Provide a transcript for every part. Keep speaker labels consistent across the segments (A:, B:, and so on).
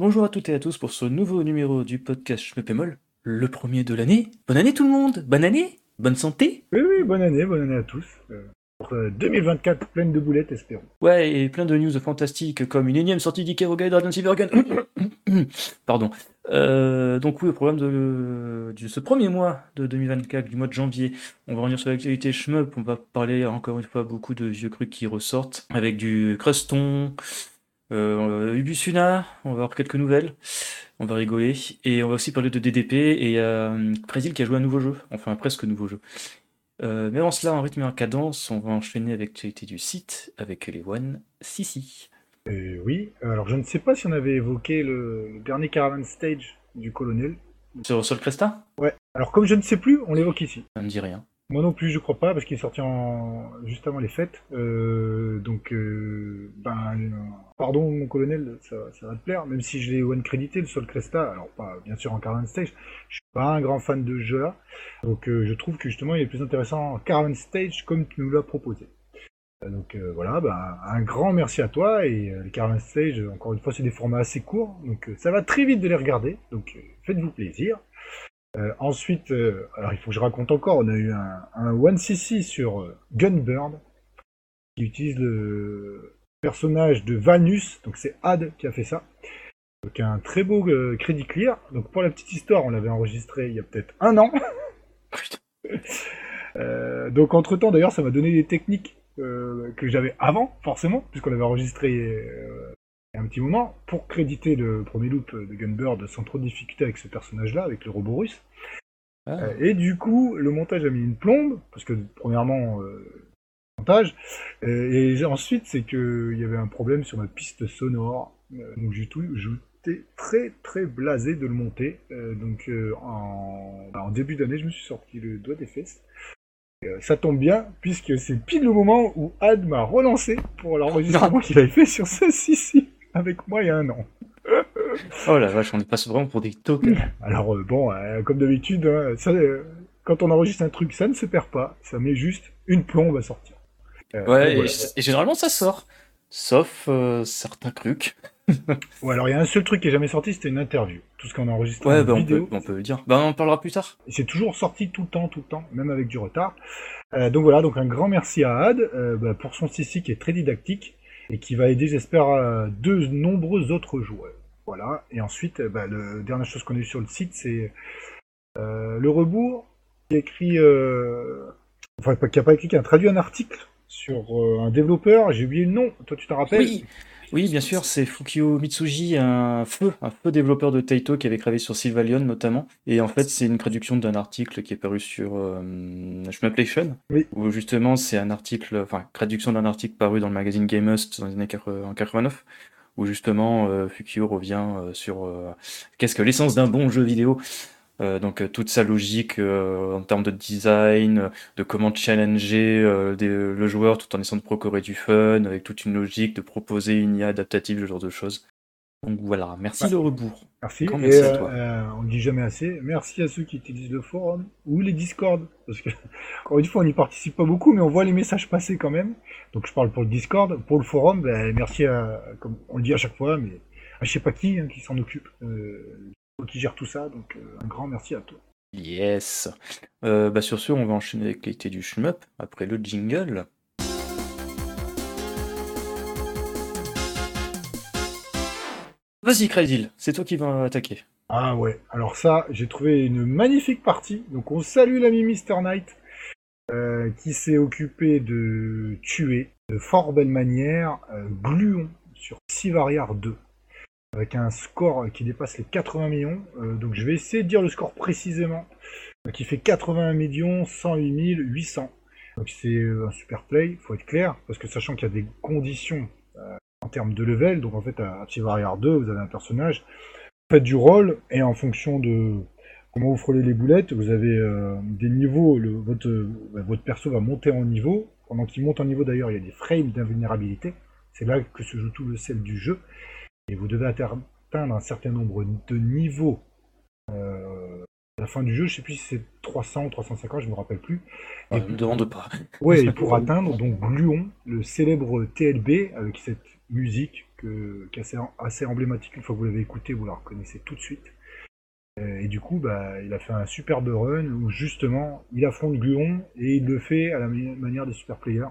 A: Bonjour à toutes et à tous pour ce nouveau numéro du podcast Schmeppemol, le premier de l'année. Bonne année tout le monde Bonne année Bonne santé
B: Oui, oui, bonne année, bonne année à tous. Euh, pour euh, 2024, pleine de boulettes, espérons.
A: Ouais, et plein de news fantastiques comme une énième sortie d'Ikero Guide Dragon Silvergun. Pardon. Euh, donc oui, au programme de, de ce premier mois de 2024, du mois de janvier, on va revenir sur l'actualité Shmup, on va parler encore une fois beaucoup de vieux trucs qui ressortent, avec du Cruston, euh, Ubusuna, on va avoir quelques nouvelles, on va rigoler, et on va aussi parler de DDP, et euh, Présil qui a joué un nouveau jeu, enfin un presque nouveau jeu. Euh, mais avant cela, en rythme et en cadence, on va enchaîner avec l'actualité du site, avec les One Sissi.
B: Euh, oui, alors je ne sais pas si on avait évoqué le, le dernier Caravan Stage du colonel.
A: Sur Sol Cresta?
B: Ouais, alors comme je ne sais plus, on l'évoque ici.
A: Ça me dit rien.
B: Moi non plus, je crois pas, parce qu'il est sorti en... juste avant les fêtes. Euh, donc, euh, ben, pardon mon colonel, ça, va te plaire, même si je l'ai one crédité, le Sol Cresta, alors pas bien sûr en Caravan Stage, je suis pas un grand fan de ce jeu-là, donc euh, je trouve que justement il est plus intéressant en Caravan Stage comme tu nous l'as proposé. Donc voilà, ben, un grand merci à toi, et les Caravan Stage, encore une fois, c'est des formats assez courts, donc ça va très vite de les regarder, donc faites-vous plaisir. Euh, ensuite, euh, alors il faut que je raconte encore, on a eu un, un 1cc sur euh, Gunbird, qui utilise le personnage de Vanus, donc c'est Had qui a fait ça. Donc un très beau crédit clear. Donc pour la petite histoire, on l'avait enregistré il y a peut-être un an. Donc entre temps, d'ailleurs, ça m'a donné des techniques que j'avais avant, forcément, puisqu'on l'avait enregistré un petit moment, pour créditer le premier loop de Gunbird sans trop de difficulté avec ce personnage-là, avec le robot russe.
A: Ah.
B: Euh, et du coup, le montage a mis une plombe, parce que premièrement, euh, montage, euh, et ensuite, c'est qu'il y avait un problème sur ma piste sonore, euh, donc j'ai tout, j'étais très très blasé de le monter, donc en, bah, en début d'année, je me suis sorti le doigt des fesses. Ça tombe bien, puisque c'est pile le moment où Ad m'a relancé pour l'enregistrement qu'il avait fait sur ce si avec moi il y a un an.
A: Oh la vache, on est passé vraiment pour des tokens.
B: Alors euh, bon, euh, comme d'habitude, hein, ça, euh, quand on enregistre un truc, ça ne se perd pas, ça met juste une plombe à sortir.
A: Ouais, et, généralement ça sort. Sauf certains trucs.
B: Ouais, alors il y a un seul truc qui est jamais sorti, c'était une interview. Tout ce qu'on a enregistré
A: Ouais,
B: en
A: bah on
B: vidéo,
A: peut, on peut le dire. Bah on en parlera plus tard.
B: c'est toujours sorti tout le temps, tout le temps, même avec du retard. Euh, donc voilà, donc un grand merci à Ad euh, bah, pour son CC qui est très didactique et qui va aider, j'espère, euh, de nombreux autres joueurs. Voilà, et ensuite, euh, bah, la dernière chose qu'on a eu sur le site, c'est euh, le rebours qui a écrit, enfin qui a pas écrit, qui a traduit un article sur un développeur, j'ai oublié le nom, toi tu t'en rappelles?
A: Oui, bien sûr, c'est Fukio Mitsuji, un feu, un feu développeur de Taito qui avait travaillé sur Sylvalion notamment. Et en fait, c'est une traduction d'un article qui est paru sur euh, Shmuplation,
B: Oui.
A: où justement c'est un article, enfin, traduction d'un article paru dans le magazine Gamest dans les années 80 en 89, où justement euh, Fukio revient euh, sur euh, qu'est-ce que l'essence d'un bon jeu vidéo. Euh, donc euh, toute sa logique euh, en termes de design, euh, de comment challenger euh, des- le joueur tout en essayant de procurer du fun, avec toute une logique de proposer une IA adaptative, ce genre de choses. Donc voilà, merci le rebours.
B: Merci. Et
A: merci à
B: euh,
A: toi.
B: euh, on ne dit jamais assez. Merci à ceux qui utilisent le forum ou les Discord. Parce que, encore une fois, on n'y participe pas beaucoup, mais on voit les messages passer quand même. Donc je parle pour le Discord. Pour le forum, ben, merci à, comme on le dit à chaque fois, mais à je sais pas qui hein, qui s'en occupe, euh, qui gère tout ça. Donc euh, un grand merci à toi.
A: Yes. Euh, bah sur ce, on va enchaîner avec l'été du shmup après le jingle. Vas-y, Crazy, c'est toi qui vas attaquer.
B: Ah ouais, alors ça, j'ai trouvé une magnifique partie. Donc on salue l'ami Mr. Knight euh, qui s'est occupé de tuer de fort belle manière euh, Gluon sur Sivariar 2 avec un score qui dépasse les 80 millions. Euh, donc je vais essayer de dire le score précisément euh, qui fait 81 millions 108 800. Donc c'est euh, un super play, faut être clair, parce que sachant qu'il y a des conditions en termes de level, donc en fait à Sivariar 2 vous avez un personnage faites du rôle et en fonction de comment vous frôlez les boulettes, vous avez des niveaux, votre, euh, votre perso va monter en niveau. Pendant qu'il monte en niveau d'ailleurs, il y a des frames d'invulnérabilité. C'est là que se joue tout le sel du jeu. Et vous devez atteindre un certain nombre de niveaux euh, à la fin du jeu. Je sais plus si c'est 300 ou 350, je me rappelle plus. Et
A: ne me demande pas.
B: Ouais, et pour atteindre donc Gluon, le célèbre TLB avec cette musique que, qui est assez, assez emblématique. Une fois que vous l'avez écouté, vous la reconnaissez tout de suite. Euh, Et du coup, bah, il a fait un superbe run où justement, il affronte Gluon et il le fait à la mani- manière des super players.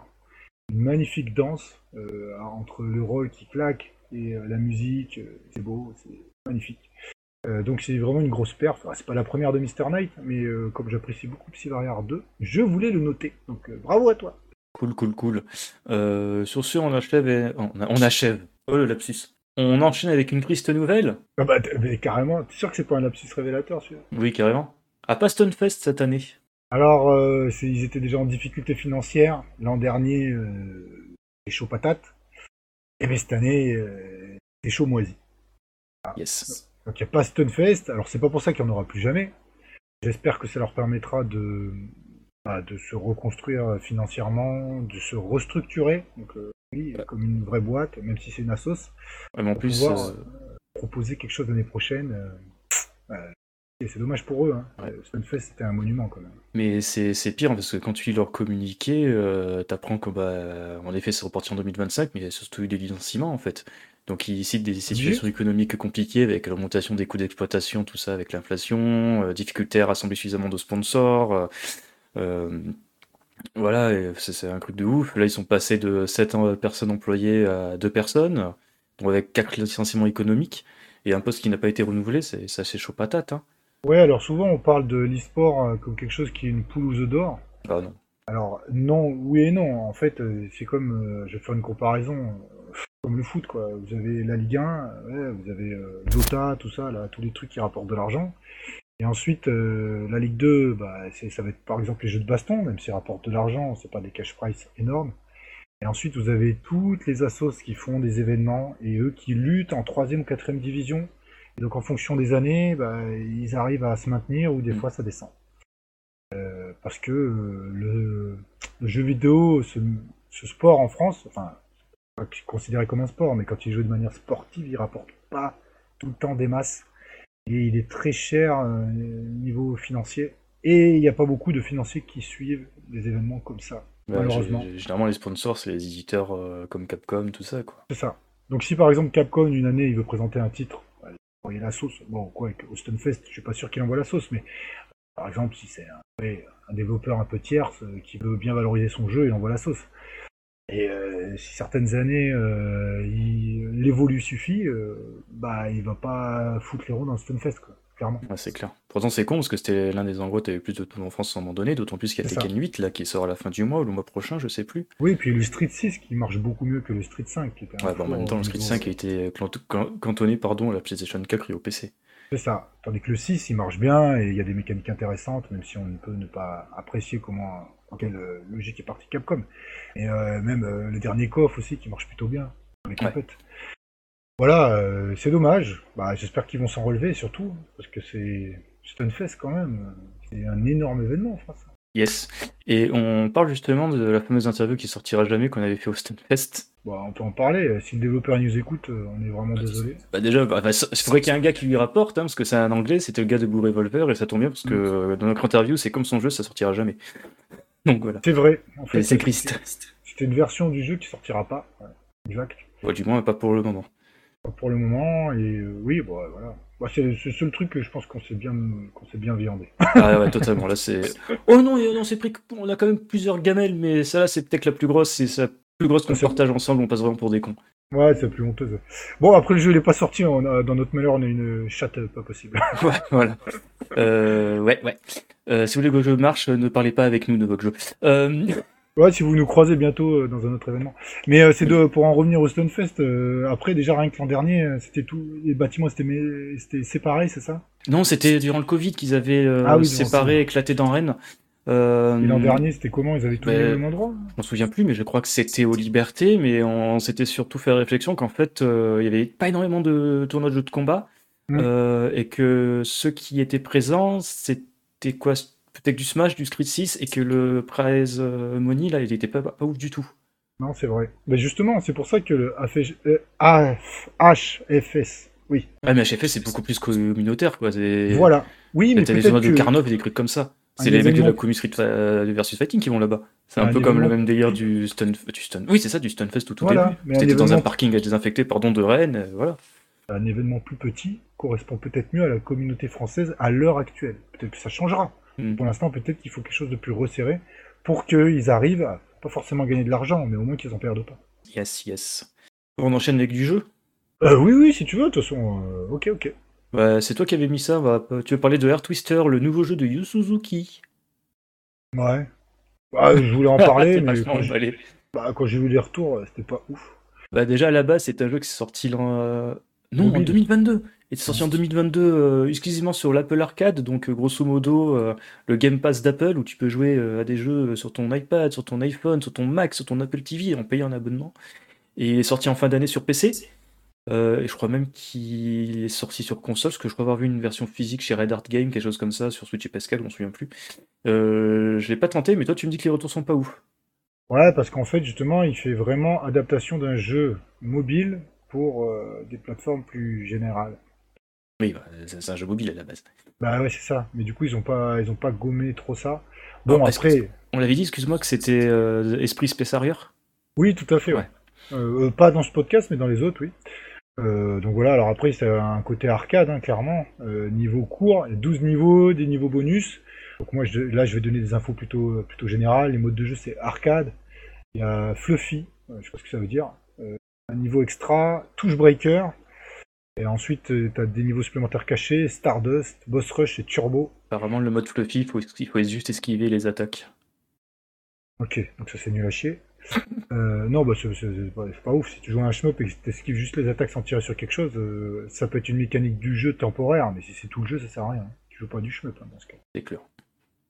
B: Une magnifique danse euh, entre le rôle qui claque et euh, la musique. euh, c'est beau, c'est magnifique. Euh, donc c'est vraiment une grosse perf. Ah, c'est pas la première de Mr. Knight, mais euh, comme j'apprécie beaucoup Psy Warrior 2, je voulais le noter. Donc euh, bravo à toi.
A: Cool, cool, cool. Sur ce, on achève. et- On, on achève. Oh le lapsus. On enchaîne avec une triste nouvelle.
B: Ah bah, mais carrément, t'es sûr que c'est pas un lapsus révélateur celui-là?
A: Oui, carrément. À Paston Fest cette année.
B: Alors, ils étaient déjà en difficulté financière. L'an dernier, c'était chaud patate. Et bien cette année, euh, c'est chaud moisi.
A: Yes.
B: Donc il n'y a pas Stunfest. Alors c'est pas pour ça qu'il n'y en aura plus jamais. J'espère que ça leur permettra de, bah, de se reconstruire financièrement, de se restructurer. Donc euh, oui, comme une vraie boîte, même si c'est une assos,
A: Ouais, mais en
B: pour
A: plus,
B: pouvoir
A: euh,
B: euh, proposer quelque chose l'année prochaine. euh, euh, et c'est dommage pour eux. Hein.
A: Ouais.
B: Euh, Stunfest c'était un monument quand même.
A: mais c'est pire parce que quand tu lis leur communiqué, euh, t'apprends que, bah, en effet, c'est reparti en 2025, mais il y a surtout eu des licenciements en fait. Donc ils citent des situations économiques compliquées avec l'augmentation des coûts d'exploitation, tout ça, avec l'inflation, euh, difficulté à rassembler suffisamment de sponsors. euh, voilà, c'est un truc de ouf. Là, ils sont passés de 7 personnes employées à 2 personnes, donc avec 4 licenciements économiques, et un poste qui n'a pas été renouvelé, c'est c'est assez chaud patate. Hein.
B: Ouais, alors souvent on parle de l'e-sport euh, comme quelque chose qui est une poule aux œufs d'or.
A: Ah non.
B: Alors non, oui et non. En fait, euh, c'est comme, euh, je vais faire une comparaison, euh, comme le foot quoi. Vous avez la Ligue 1, ouais, vous avez euh, Dota, tout ça, là, tous les trucs qui rapportent de l'argent. Et ensuite, la Ligue 2, bah, ça va être par exemple les jeux de baston, même s'ils rapportent de l'argent, c'est pas des cash price énormes. Et ensuite, vous avez toutes les assos qui font des événements et eux qui luttent en troisième ou quatrième division. Et donc en fonction des années, bah, ils arrivent à se maintenir ou des
A: Mm.
B: fois ça descend. Euh, parce que euh, le, le jeu vidéo, ce, ce sport en France, enfin, pas considéré comme un sport, mais quand il joue de manière sportive, il rapporte pas tout le temps des masses. Et il est très cher euh, niveau financier. Et il n'y a pas beaucoup de financiers qui suivent des événements comme ça, malheureusement.
A: gé- Généralement, les sponsors, c'est les éditeurs euh, comme Capcom, tout ça, quoi.
B: C'est ça. Donc si par exemple Capcom, une année, il veut présenter un titre, envoyer la sauce. Bon, quoi, avec Fest, je suis pas sûr qu'il envoie la sauce, mais par exemple, si c'est un, développeur un peu tierce euh, qui veut bien valoriser son jeu, il envoie la sauce. Et euh, si certaines années, euh, il- l'évolu suffit, bah il va pas foutre les ronds dans Austin Fest, quoi, clairement.
A: Ouais, c'est clair. Pourtant, c'est con parce que c'était l'un des endroits où t'avais plus de tournois en France à un moment donné, d'autant plus qu'il y a. Tekken 8 là qui sort à la fin du mois ou le mois prochain, je sais plus.
B: Oui, puis le Street 6 qui marche beaucoup mieux que le Street 5. Qui était
A: Ouais, bah, en même temps, le Street
B: niveau-
A: 5 a été cantonné pardon, à la PlayStation 4 et au PC.
B: C'est ça. Tandis que le 6, il marche bien et il y a des mécaniques intéressantes, même si on ne peut ne pas apprécier comment, en quelle euh, logique est parti Capcom. Et euh, même euh, le dernier KOF aussi qui marche plutôt bien, avec
A: Ouais.
B: Voilà, euh, c'est dommage. Bah, J'espère qu'ils vont s'en relever surtout, parce que c'est c'est une fesse quand même. C'est un énorme événement en France.
A: Yes. Et on parle justement de la fameuse interview qui sortira jamais qu'on avait fait au Stunfest.
B: Bon, on peut en parler. Si le développeur nous écoute, euh, on est vraiment désolé.
A: Bah déjà, bah, bah, il faudrait qu'il y ait un gars qui lui rapporte, hein, parce que c'est un anglais, c'était le gars de Blue Revolver, et ça tombe bien parce que euh, dans notre interview, c'est comme son jeu, ça sortira jamais. Donc voilà.
B: C'est vrai. En fait,
A: c'est triste.
B: C'était une version du jeu qui sortira pas. Ouais, exact.
A: Ouais, du moins, pas pour le moment.
B: Pour le moment. Et euh, oui, bon, ouais, voilà. Bah, c'est le seul truc que je pense qu'on s'est bien, qu'on s'est bien viandé.
A: Ah ouais, totalement. Là, c'est. Oh non, et on s'est pris. On a quand même plusieurs gamelles, mais ça, là, c'est peut-être la plus grosse. C'est la plus grosse qu'on
B: c'est-
A: partage ensemble. On passe vraiment pour des cons.
B: Ouais, c'est la plus honteuse. Bon, après le jeu, il est pas sorti. On a, dans notre malheur, on a une chatte euh, pas possible.
A: Ouais, voilà. Euh, ouais, ouais. Euh, si vous voulez que le jeu marche, ne parlez pas avec nous de votre jeu. Euh,
B: ouais, si vous nous croisez bientôt euh, dans un autre événement. Mais euh, c'est de, pour en revenir au Stonefest, euh, après, déjà, rien que l'an dernier, c'était tout, les bâtiments c'était c'était séparés, c'est ça?
A: Non, c'était durant le Covid qu'ils avaient
B: Ah oui,
A: séparé, éclaté dans Rennes. Euh,
B: l'an dernier, c'était comment? Ils avaient tout mis
A: ben,
B: au même endroit
A: Je m'en souviens plus, mais je crois que c'était aux Libertés, mais on s'était surtout fait réflexion qu'en fait, euh, il y avait pas énormément de tournois de jeux de combat,
B: Mm.
A: euh, et que ceux qui étaient présents, c'était quoi? Peut-être du Smash, du Street 6, et que le prize euh, money, là, il était pas, pas ouf du tout.
B: Non, c'est vrai. Mais justement, c'est pour ça que le AFG euh, AF HFS, oui,
A: Ah, mais HFS, c'est beaucoup plus communautaire, quoi.
B: voilà. Oui, mais
A: T'as
B: peut-être
A: tournois de
B: que...
A: Karnov et des trucs comme ça. C'est les mecs de la commu Street versus Fighting qui vont là-bas. C'est un, peu comme le même délire du Stun, du Stun. Oui, c'est ça, du Stunfest tout, tout voilà, début. C'était dans un parking à désinfecter, pardon, de Rennes, voilà.
B: Un événement plus petit correspond peut-être mieux à la communauté française à l'heure actuelle. Peut-être que ça changera. Hmm. Pour l'instant, peut-être qu'il faut quelque chose de plus resserré pour qu'ils arrivent à pas forcément gagner de l'argent, mais au moins qu'ils en perdent pas.
A: Yes, yes. On enchaîne avec du jeu?
B: Euh, Oui, oui, si tu veux, de toute façon. Euh, ok, ok.
A: Bah, c'est toi qui avais mis ça. Tu veux parler de Air Twister, le nouveau jeu de Yu Suzuki?
B: Ouais. Bah, je voulais en parler, mais bah, quand j'ai vu les retours, euh, c'était pas ouf.
A: Bah, déjà, à la base, c'est un jeu qui s'est sorti en... Non, en 2022 Il est sorti en 2022 exclusivement sur l'Apple Arcade, donc grosso modo le Game Pass d'Apple où tu peux jouer à des jeux sur ton iPad, sur ton iPhone, sur ton Mac, sur ton Apple TV en payant un abonnement. Et il est sorti en fin d'année sur PC. Euh, et je crois même qu'il est sorti sur console, parce que je crois avoir vu une version physique chez Red Art Game, quelque chose comme ça, sur Switch et Pascal, je m'en souviens plus. Euh, je l'ai pas tenté, mais toi tu me dis que les retours sont pas ouf.
B: Ouais, parce qu'en fait, justement, il fait vraiment adaptation d'un jeu mobile pour euh, des plateformes plus générales.
A: Oui, bah, c'est un jeu mobile à la base.
B: Bah ouais, c'est ça. Mais du coup, ils ont pas, ils ont pas gommé trop ça. Bon, après.
A: On l'avait dit, excuse-moi, que c'était Esprit Space Harrier?
B: Oui, tout à fait. ouais. Euh, euh, pas dans ce podcast, mais dans les autres, oui. Euh, donc voilà, alors après, c'est un côté arcade, hein, clairement. niveau court, 12 niveaux, des niveaux bonus. Donc moi, je, là, je vais donner des infos plutôt, plutôt générales. Les modes de jeu, c'est arcade. Il y a Fluffy, je sais pas ce que ça veut dire. un niveau extra, Touche Breaker. Et ensuite, tu as des niveaux supplémentaires cachés, Stardust, Boss Rush et Turbo.
A: Apparemment, le mode Fluffy, il faut, il faut juste esquiver les attaques.
B: Ok, donc ça c'est nul à chier. Euh, non, bah, c'est pas, ouf. Si tu joues à un shmup et que tu esquives juste les attaques sans tirer sur quelque chose, euh, ça peut être une mécanique du jeu temporaire, mais si c'est tout le jeu, ça sert à rien. Tu joues pas du shmup hein, dans ce cas.
A: C'est clair.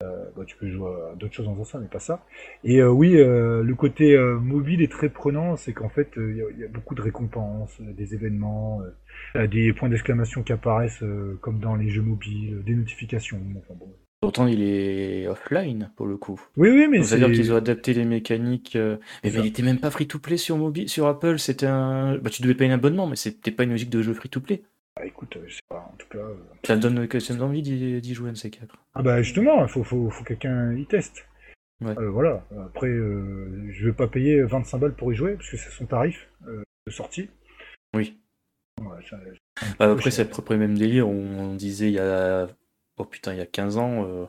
B: Euh, bah, tu peux jouer à d'autres choses dans ça, mais pas ça. Et oui, le côté mobile est très prenant, c'est qu'en fait, il y, a beaucoup de récompenses, des événements, des points d'exclamation qui apparaissent comme dans les jeux mobiles, des notifications. Enfin, bon,
A: Pourtant, il est offline pour le coup.
B: Oui, oui, mais
A: c'est-à-dire qu'ils ont adapté les mécaniques. Euh, mais, il était même pas free-to-play sur mobile, sur Apple. C'était un. Bah, tu devais payer un abonnement, mais c'était pas une logique de jeu free-to-play.
B: Bah écoute, je sais pas. En tout cas. Euh,
A: ça me donne, ça me donne envie d'y jouer un de 4
B: Ah bah justement, il faut, faut, faut quelqu'un y teste. Ouais. Euh, voilà. Après, je vais pas payer 25 balles pour y jouer parce que c'est son tarif de sortie.
A: Oui. Ouais, ça, bah, après, c'est à peu près le même délire. On, on disait il y a oh putain, il y a 15 ans, euh,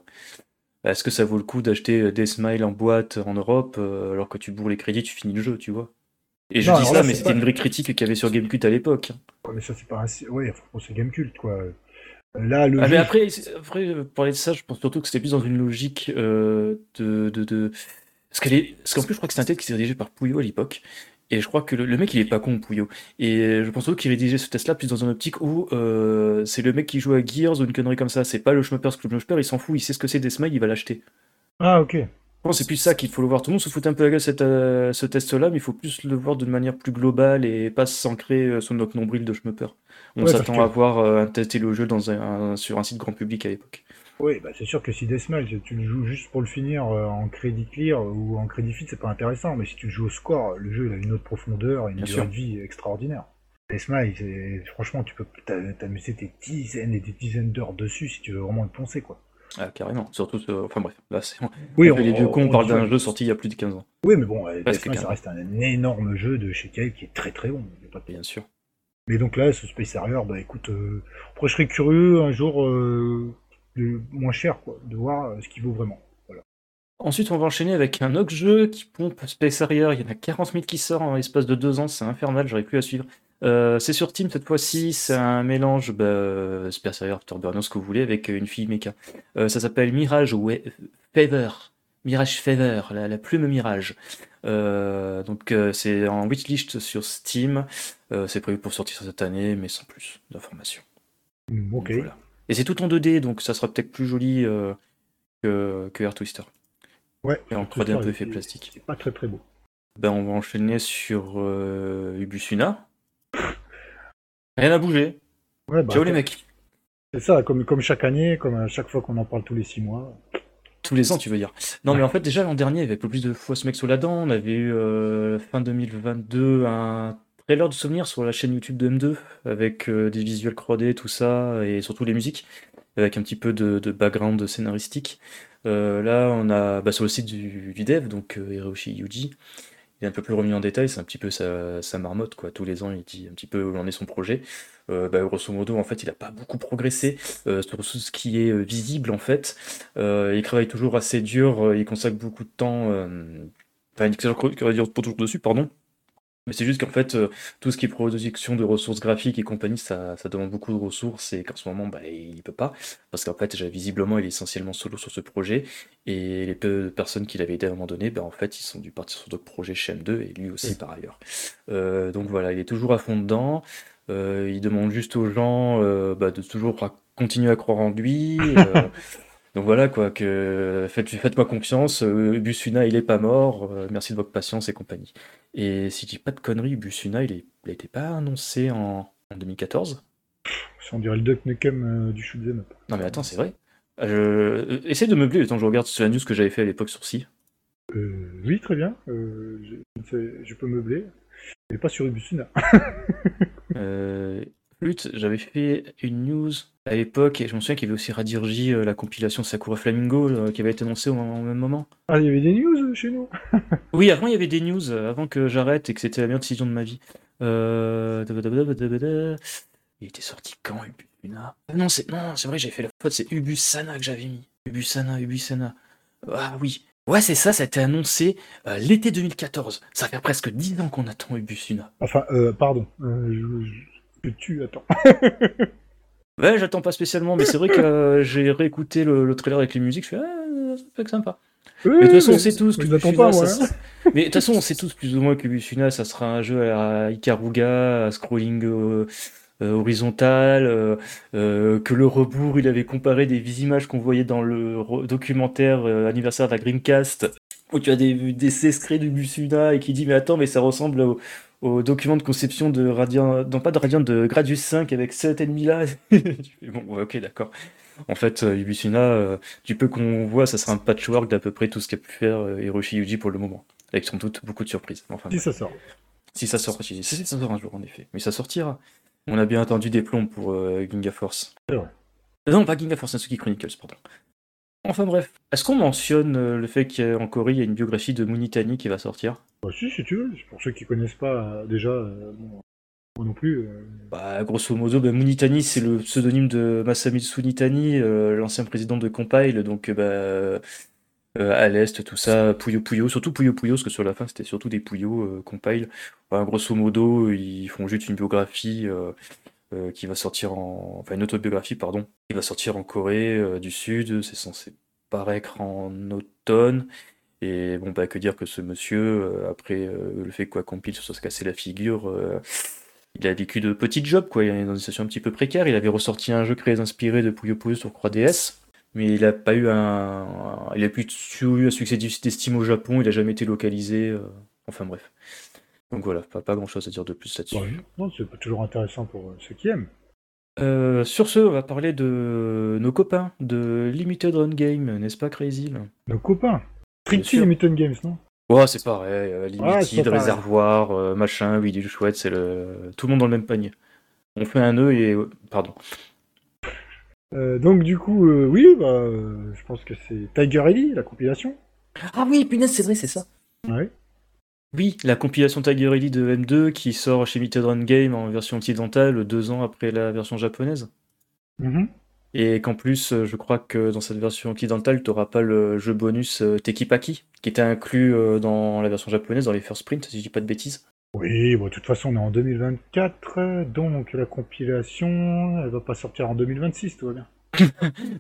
A: est-ce que ça vaut le coup d'acheter euh, des smiles en boîte en Europe euh, alors que tu bourres les crédits, tu finis le jeu, tu vois? Et je dis ça, mais c'était une vraie critique qu'il y avait sur Gamecult à l'époque.
B: Ouais, mais ça, c'est pas un. Ouais, c'est Gamecult, quoi. Là, le
A: ah, mais après, après, parler de ça, je pense surtout que c'était plus dans une logique de, de, Parce qu'en plus, je crois que c'était un tête qui s'est rédigé par Pouillot à l'époque. Et je crois que le, mec, il est pas con, Pouillot. Et je pense aussi qu'il rédigeait ce test-là plus dans un optique où euh, c'est le mec qui joue à Gears ou une connerie comme ça. C'est pas le Schmupper, parce que le Schmupper, il s'en fout, il sait ce que c'est des smiles, il va l'acheter.
B: Ah, ok.
A: C'est plus ça qu'il faut le voir. Tout le monde se fout un peu la gueule cette, euh, ce test-là, mais il faut plus le voir d'une manière plus globale et pas s'ancrer euh, sur notre nombril de Schmupper. On s'attend à voir un tester le jeu dans un, sur un site grand public à l'époque.
B: Oui, bah c'est sûr que si Deathmatch, tu le joues juste pour le finir euh, en crédit clear ou en crédit fit, c'est pas intéressant. Mais si tu le joues au score, le jeu il a une autre profondeur et une durée de vie extraordinaire. Deathmatch, franchement, tu peux t'amuser des dizaines et des dizaines d'heures dessus si tu veux vraiment le poncer, quoi.
A: Ah, carrément. Surtout, enfin bref, là, c'est. Oui, on, les vieux cons, on parle d'un jeu sorti il y a plus de 15 ans.
B: Oui, mais bon, ça reste un énorme jeu de chez Kyle qui est très très bon.
A: Pas Bien sûr.
B: Mais donc là, ce Space Harrier, bah écoute, euh, après, je serais curieux un jour. Euh, moins cher, quoi, de voir euh, ce qu'il vaut vraiment. Voilà.
A: Ensuite, on va enchaîner avec un autre jeu qui pompe Space Harrier. Il y en a 40 000 qui sortent en l'espace de deux ans, c'est infernal, j'aurais plus à suivre. Euh, c'est sur Team cette fois-ci, c'est un mélange bah, Space Harrier, Afterburner, ce que vous voulez, avec une fille méca. Euh, ça s'appelle Mirage Fever. Mirage Fever, la, plume Mirage. donc c'est en wishlist sur Steam. c'est prévu pour sortir cette année, mais sans plus d'informations.
B: Mm, ok.
A: Et c'est tout en 2D, donc ça sera peut-être plus joli euh, que, que Air Twister.
B: Ouais.
A: Et en 3D un peu fait plastique.
B: C'est pas très très beau.
A: Ben, on va enchaîner sur euh, Ubusuna. Rien n'a bougé. Ouais, bah, Ciao les mecs.
B: C'est ça, comme, comme chaque année, comme à chaque fois qu'on en parle tous les 6 mois.
A: Tous les ans, tu veux dire. Non, mais en fait, déjà l'an dernier, il y avait plus de fois ce mec sous la dent. On avait eu euh, fin 2022 un l'heure de souvenir sur la chaîne YouTube de M2 avec euh, des visuels 3D, tout ça, et surtout les musiques. avec un petit peu de, de background scénaristique. Euh, là, on a bah, sur le site du, du dev, donc euh, Hiroshi Yuji, il est un peu plus remis en détail, c'est un petit peu sa, sa marmotte, quoi. Tous les ans, il dit un petit peu où en est son projet. Euh, bah, grosso modo, en fait, il n'a pas beaucoup progressé euh, sur ce qui est euh, visible, en fait. Il travaille toujours assez dur, il consacre beaucoup de temps, enfin, il consacre toujours dessus, pardon. Mais c'est juste qu'en fait, euh, tout ce qui est production de ressources graphiques et compagnie, ça, ça demande beaucoup de ressources et qu'en ce moment, bah, il peut pas. Parce qu'en fait, déjà, visiblement, il est essentiellement solo sur ce projet. Et les peu de personnes qu'il avait aidé à un moment donné, bah, en fait, ils sont dû partir sur d'autres projets chez M2 et lui aussi par ailleurs. Euh, donc voilà, il est toujours à fond dedans. Euh, il demande juste aux gens euh, bah, de toujours continuer à croire en lui. donc voilà quoi, que faites, faites-moi confiance. Euh, Busuna, il est pas mort. euh, merci de votre patience et compagnie. Et si je dis pas de conneries, Busuna, il, été pas annoncé en, en 2014?
B: Si on dirait le Duck Nukem euh, du shoot'em up.
A: Non mais attends, c'est vrai. Euh, essaie de meubler le temps que je regarde sur la news que j'avais fait à l'époque sur Si.
B: Euh, oui, très bien. Euh, je, je peux meubler. Mais pas sur Ubusuna.
A: Flûte, j'avais fait une news à l'époque et je me souviens qu'il y avait aussi Radirji, euh, la compilation Sakura Flamingo, euh, qui avait été annoncée au, même moment.
B: Ah, il y avait des news chez nous
A: Oui, avant il y avait des news, euh, avant que j'arrête et que c'était la meilleure décision de ma vie. Euh... Il était sorti quand Ubusana? Ah Non, c'est non, c'est vrai, j'avais fait la faute, c'est Ubusana que j'avais mis. Ubusana, Ubusana. Ah oui. Ouais, c'est ça, ça a été annoncé euh, l'été 2014. Ça fait presque 10 ans qu'on attend Ubusuna.
B: Enfin, euh, pardon. Euh, je, je tue, attends.
A: Ouais, j'attends pas spécialement, mais c'est vrai que euh, j'ai réécouté le, le trailer avec les musiques, je fais ah, que sympa.
B: Oui,
A: Mais de toute façon, on sait tous que Busuna,
B: pas, moi.
A: ça
B: hein.
A: sera- Mais de toute façon, on sait tous plus ou moins que Busuna, ça sera un jeu à Ikaruga, à scrolling euh, euh, horizontal, euh, que le rebours, il avait comparé des images qu'on voyait dans le re- documentaire anniversaire de la Dreamcast, où tu as des, des de Busuna et qui dit mais attends, mais ça ressemble au, au document de conception de Radiant, non pas de Radiant, de Gradius 5 avec cet ennemi-là. Bon, ouais, ok, d'accord. En fait, euh, Ubusuna, euh, du peu qu'on voit, ça sera un patchwork d'à peu près tout ce qu'a pu faire euh, Hiroshi Yuji pour le moment. Avec sans doute beaucoup de surprises. Enfin,
B: Si ça sort.
A: si ça sort, si, si ça sort un jour, en effet. Mais ça sortira. On a bien attendu des plombs pour euh, Ginga Force. Euh, Non, pas Ginga Force, Natsuki Chronicles, pardon. Enfin bref, est-ce qu'on mentionne euh, le fait qu'en Corée, il y a une biographie de Munitani qui va sortir?
B: Bah, si, si tu veux. Pour ceux qui connaissent pas, euh, déjà, euh, bon, moi non plus. euh,
A: Bah, grosso modo, bah, Munitani, c'est le pseudonyme de Masamitsu Nitani, euh, l'ancien président de Compile, donc bah, euh, à l'Est, tout ça, Puyo Puyo, surtout Puyo Puyo, parce que sur la fin, c'était surtout des Puyo Compile. Bah, grosso modo, ils font juste une biographie euh, qui va sortir en... Enfin, une autobiographie, pardon, qui va sortir en Corée euh, du Sud, c'est censé paraître en automne. Et bon, bah, que dire que ce monsieur, euh, après le fait quoi Compile se soit cassé la figure, il a vécu de petits jobs, quoi. Il est dans une situation un petit peu précaire. Il avait ressorti un jeu très inspiré de Puyo Puyo sur 3DS, mais il a pas eu un, il a plus eu un succès d'estime au Japon. Il a jamais été localisé. Enfin bref. Donc voilà, pas, pas grand chose à dire de plus là-dessus.
B: non, c'est toujours intéressant pour euh, ceux qui aiment.
A: Euh, sur ce, on va parler de nos copains de Limited Run Game, n'est-ce pas Crazy là?
B: Nos copains.
A: Sûr.
B: Limited Games, non?
A: Ouais, c'est pareil. euh, Limited, réservoir, euh, machin, oui, du chouette, c'est le tout le monde dans le même panier. On fait un nœud et pardon.
B: Donc du coup, oui, bah, je pense que c'est Tiger Ellie, la compilation.
A: Ah oui, punaise, c'est vrai, c'est ça.
B: Ouais.
A: Oui, la compilation Tiger Elite de M2 qui sort chez Limited Run Game en version occidentale deux ans après la version japonaise.
B: Mhm.
A: Et qu'en plus, euh, je crois que dans cette version occidentale, tu n'auras pas le jeu bonus euh, Tekipaki, qui était inclus euh, dans la version japonaise, dans les First Print, si je dis pas de bêtises.
B: Oui, bon, de toute façon, on est en 2024, euh, donc la compilation, elle va pas sortir en 2026, tout va bien.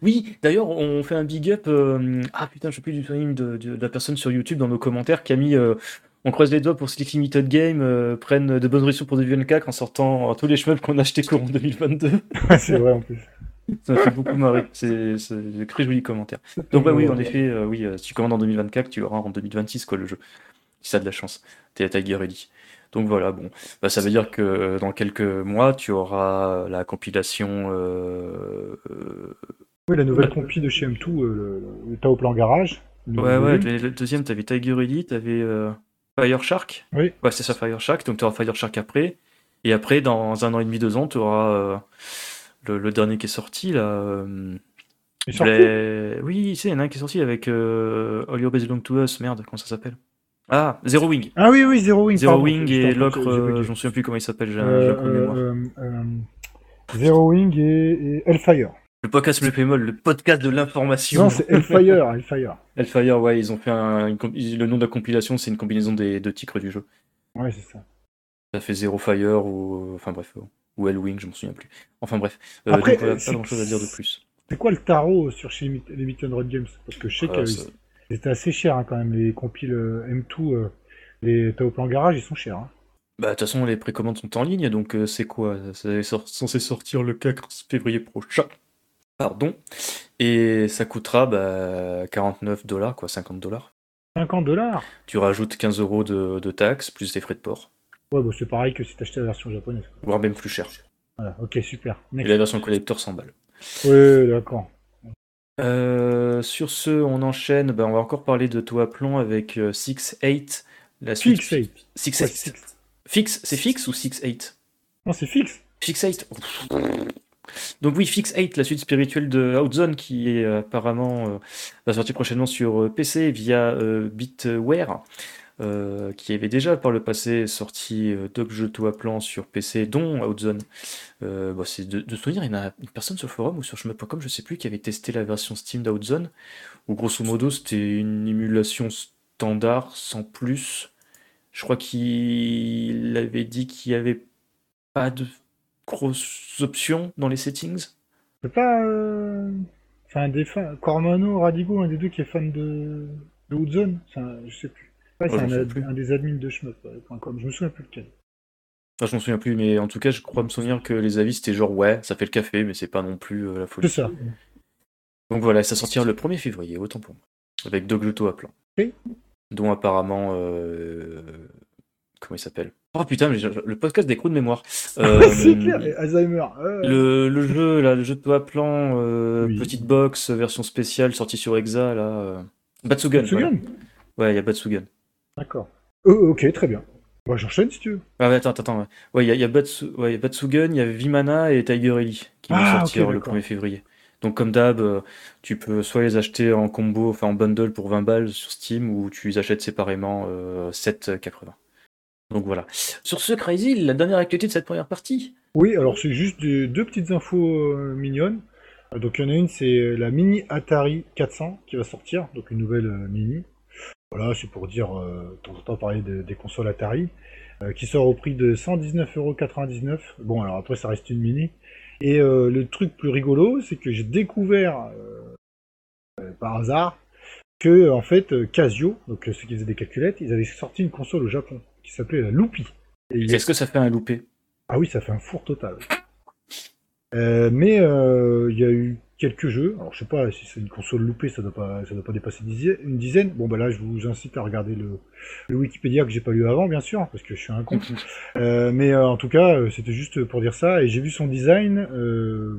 A: Oui, d'ailleurs, on fait un big up. euh, ah putain, je sais plus du pseudonyme de, de- de la personne sur YouTube dans nos commentaires qui a mis. euh, on croise les doigts pour que Slick Limited Game euh, prenne de bonnes résolutions pour 2024 en sortant euh, tous les chemins qu'on a achetés courant 2022.
B: c'est vrai en plus.
A: Ça m'a fait beaucoup marrer. C'est des très jolis commentaires. Donc, bah oui, en effet, euh, oui, euh, si tu commandes en 2024, tu l'auras en 2026, quoi, le jeu. Si ça a de la chance. T'es à Tiger Ready. Donc voilà, bon. Bah, ça veut dire que dans quelques mois, tu auras la compilation.
B: Oui, la nouvelle compie de chez M2, euh, le, le Tao Plan Garage.
A: Ouais, ouais, le deuxième, t'avais Tiger Elite, t'avais euh, Fire Shark.
B: Oui.
A: Ouais, c'est ça, Fire Shark. Donc, t'auras Fire Shark après. Et après, dans un an et demi, deux ans, t'auras euh, le, le dernier qui est sorti, là. euh,
B: Il est sorti
A: Bla- Oui, c'est, il y en a un qui est sorti avec euh, All Your Base Belong to Us, merde, comment ça s'appelle? Ah, Zero Wing.
B: Ah oui, oui, Zero Wing.
A: Zero
B: pardon,
A: Wing et l'autre,
B: j'ai
A: euh, souviens plus comment il s'appelle, j'ai un
B: Euh, euh, euh, Zero Wing et, et Hellfire.
A: Le podcast Le Pémol, le podcast de l'information.
B: Non, c'est Hellfire, Hellfire.
A: Hellfire, ouais, ils ont fait un, une le nom de la compilation, c'est une combinaison des deux titres du jeu.
B: Ouais, c'est ça.
A: Ça fait Zero Fire ou, enfin bref, ou Hellwing, je m'en souviens plus. Enfin bref, euh,
B: Après,
A: donc pas
B: c'est-
A: grand chose à dire de plus.
B: C'est quoi le tarot sur chez Limit- Limited Run Games? Parce que je sais qu'ils
A: ça-
B: étaient assez chers hein, quand même, les compiles euh, M2, euh, les Tao Plan Garage, ils sont chers. hein.
A: Bah, de toute façon, les précommandes sont en ligne, donc euh, c'est quoi? C'est sor- censé sortir le 4 février prochain. Pardon. Et ça coûtera bah, 49 dollars, quoi, 50 dollars.
B: 50 dollars?
A: Tu rajoutes 15 euros de, de taxes, plus des frais de port.
B: Ouais, bah, c'est pareil que si t'achetais la version japonaise. quoi.
A: Voire même plus cher.
B: Voilà, ok, super.
A: Et
B: Next.
A: la version collector 100 balles.
B: Ouais, d'accord.
A: Euh, sur ce, on enchaîne. Bah, on va encore parler de toi plomb avec 6-8. La suite.
B: Fixe 8.
A: 6-8.
B: Ouais, fixe.
A: Fixe, c'est fixe ou 6-8
B: Non, c'est fixe.
A: Fix 8. Donc oui, Fix 8, la suite spirituelle de Outzone qui est euh, apparemment euh, va sortir prochainement sur euh, PC via euh, Bitware, qui avait déjà par le passé sorti d'autres jeux tout à plan sur PC, dont Outzone. Euh, bah, c'est de, de souvenir, il y en a une personne sur le forum ou sur chemin.com, je sais plus, qui avait testé la version Steam d'Outzone, où grosso modo c'était une émulation standard sans plus. Je crois qu'il avait dit qu'il n'y avait pas de grosses options dans les settings.
B: C'est pas. Euh... Enfin, des fans. Cormano, Radigo, un des deux qui est fan de. de Woodzone C'est un- Je sais plus. Ouais, c'est un, des admins de Shmup. ouais, point com. Je me souviens plus lequel.
A: Enfin, je m'en souviens plus, mais en tout cas, je crois me souvenir que les avis c'était genre ouais, ça fait le café, mais c'est pas non plus euh, la
B: C'est
A: folie.
B: ça.
A: Donc voilà, ça sortira le 1er février, autant pour moi. Avec Dogjoto à plan.
B: Ok.
A: Dont apparemment. euh, Comment il s'appelle? Oh putain, mais le podcast des coups de mémoire. Euh,
B: c'est clair, Alzheimer. euh,
A: Le, le jeu, là, le jeu de toi plan, euh,
B: Oui.
A: petite box, version spéciale, sortie sur Exa, là. euh, Batsugan.
B: Tsugan
A: voilà. Ouais, il y a Batsugan.
B: D'accord. Euh, ok, très bien. Bah, j'enchaîne si tu veux.
A: Ah, ouais, attends, attends, ouais. Ouais, il y a, il y a Batsu... ouais, il y a Batsugan, il y a Vimana et Tiger Ellie qui vont
B: Ah,
A: sortir le
B: d'accord.
A: 1er février. Donc, comme d'hab, tu peux soit les acheter en combo, enfin en bundle pour 20 balles sur Steam, ou tu les achètes séparément euh, 7,80. Donc voilà. Sur ce, Crazy, la dernière actualité de cette première partie.
B: Oui, alors c'est juste deux petites infos euh, mignonnes. Euh, Donc il y en a une, c'est la mini Atari 400 qui va sortir, donc une nouvelle euh, mini. Voilà, c'est pour dire, euh, de temps en temps parler de- des consoles Atari, euh, qui sort au prix de 119,99€. Bon, alors après ça reste une mini. Et euh, le truc plus rigolo, c'est que j'ai découvert euh, euh, par hasard que en fait euh, Casio, donc euh, ceux qui faisaient des calculettes, ils avaient sorti une console au Japon qui s'appelait la il-
A: Est-ce que ça fait un loupé?
B: Ah oui, ça fait un four total. Euh, mais euh, il y a eu quelques jeux. Alors je sais pas si c'est une console loupée, ça doit pas, ça doit pas dépasser une dizaine. Bon bah là, je vous incite à regarder le, le Wikipédia que j'ai pas lu avant, bien sûr, parce que je suis un con. Euh, mais euh, en tout cas, euh, c'était juste pour dire ça. Et j'ai vu son design.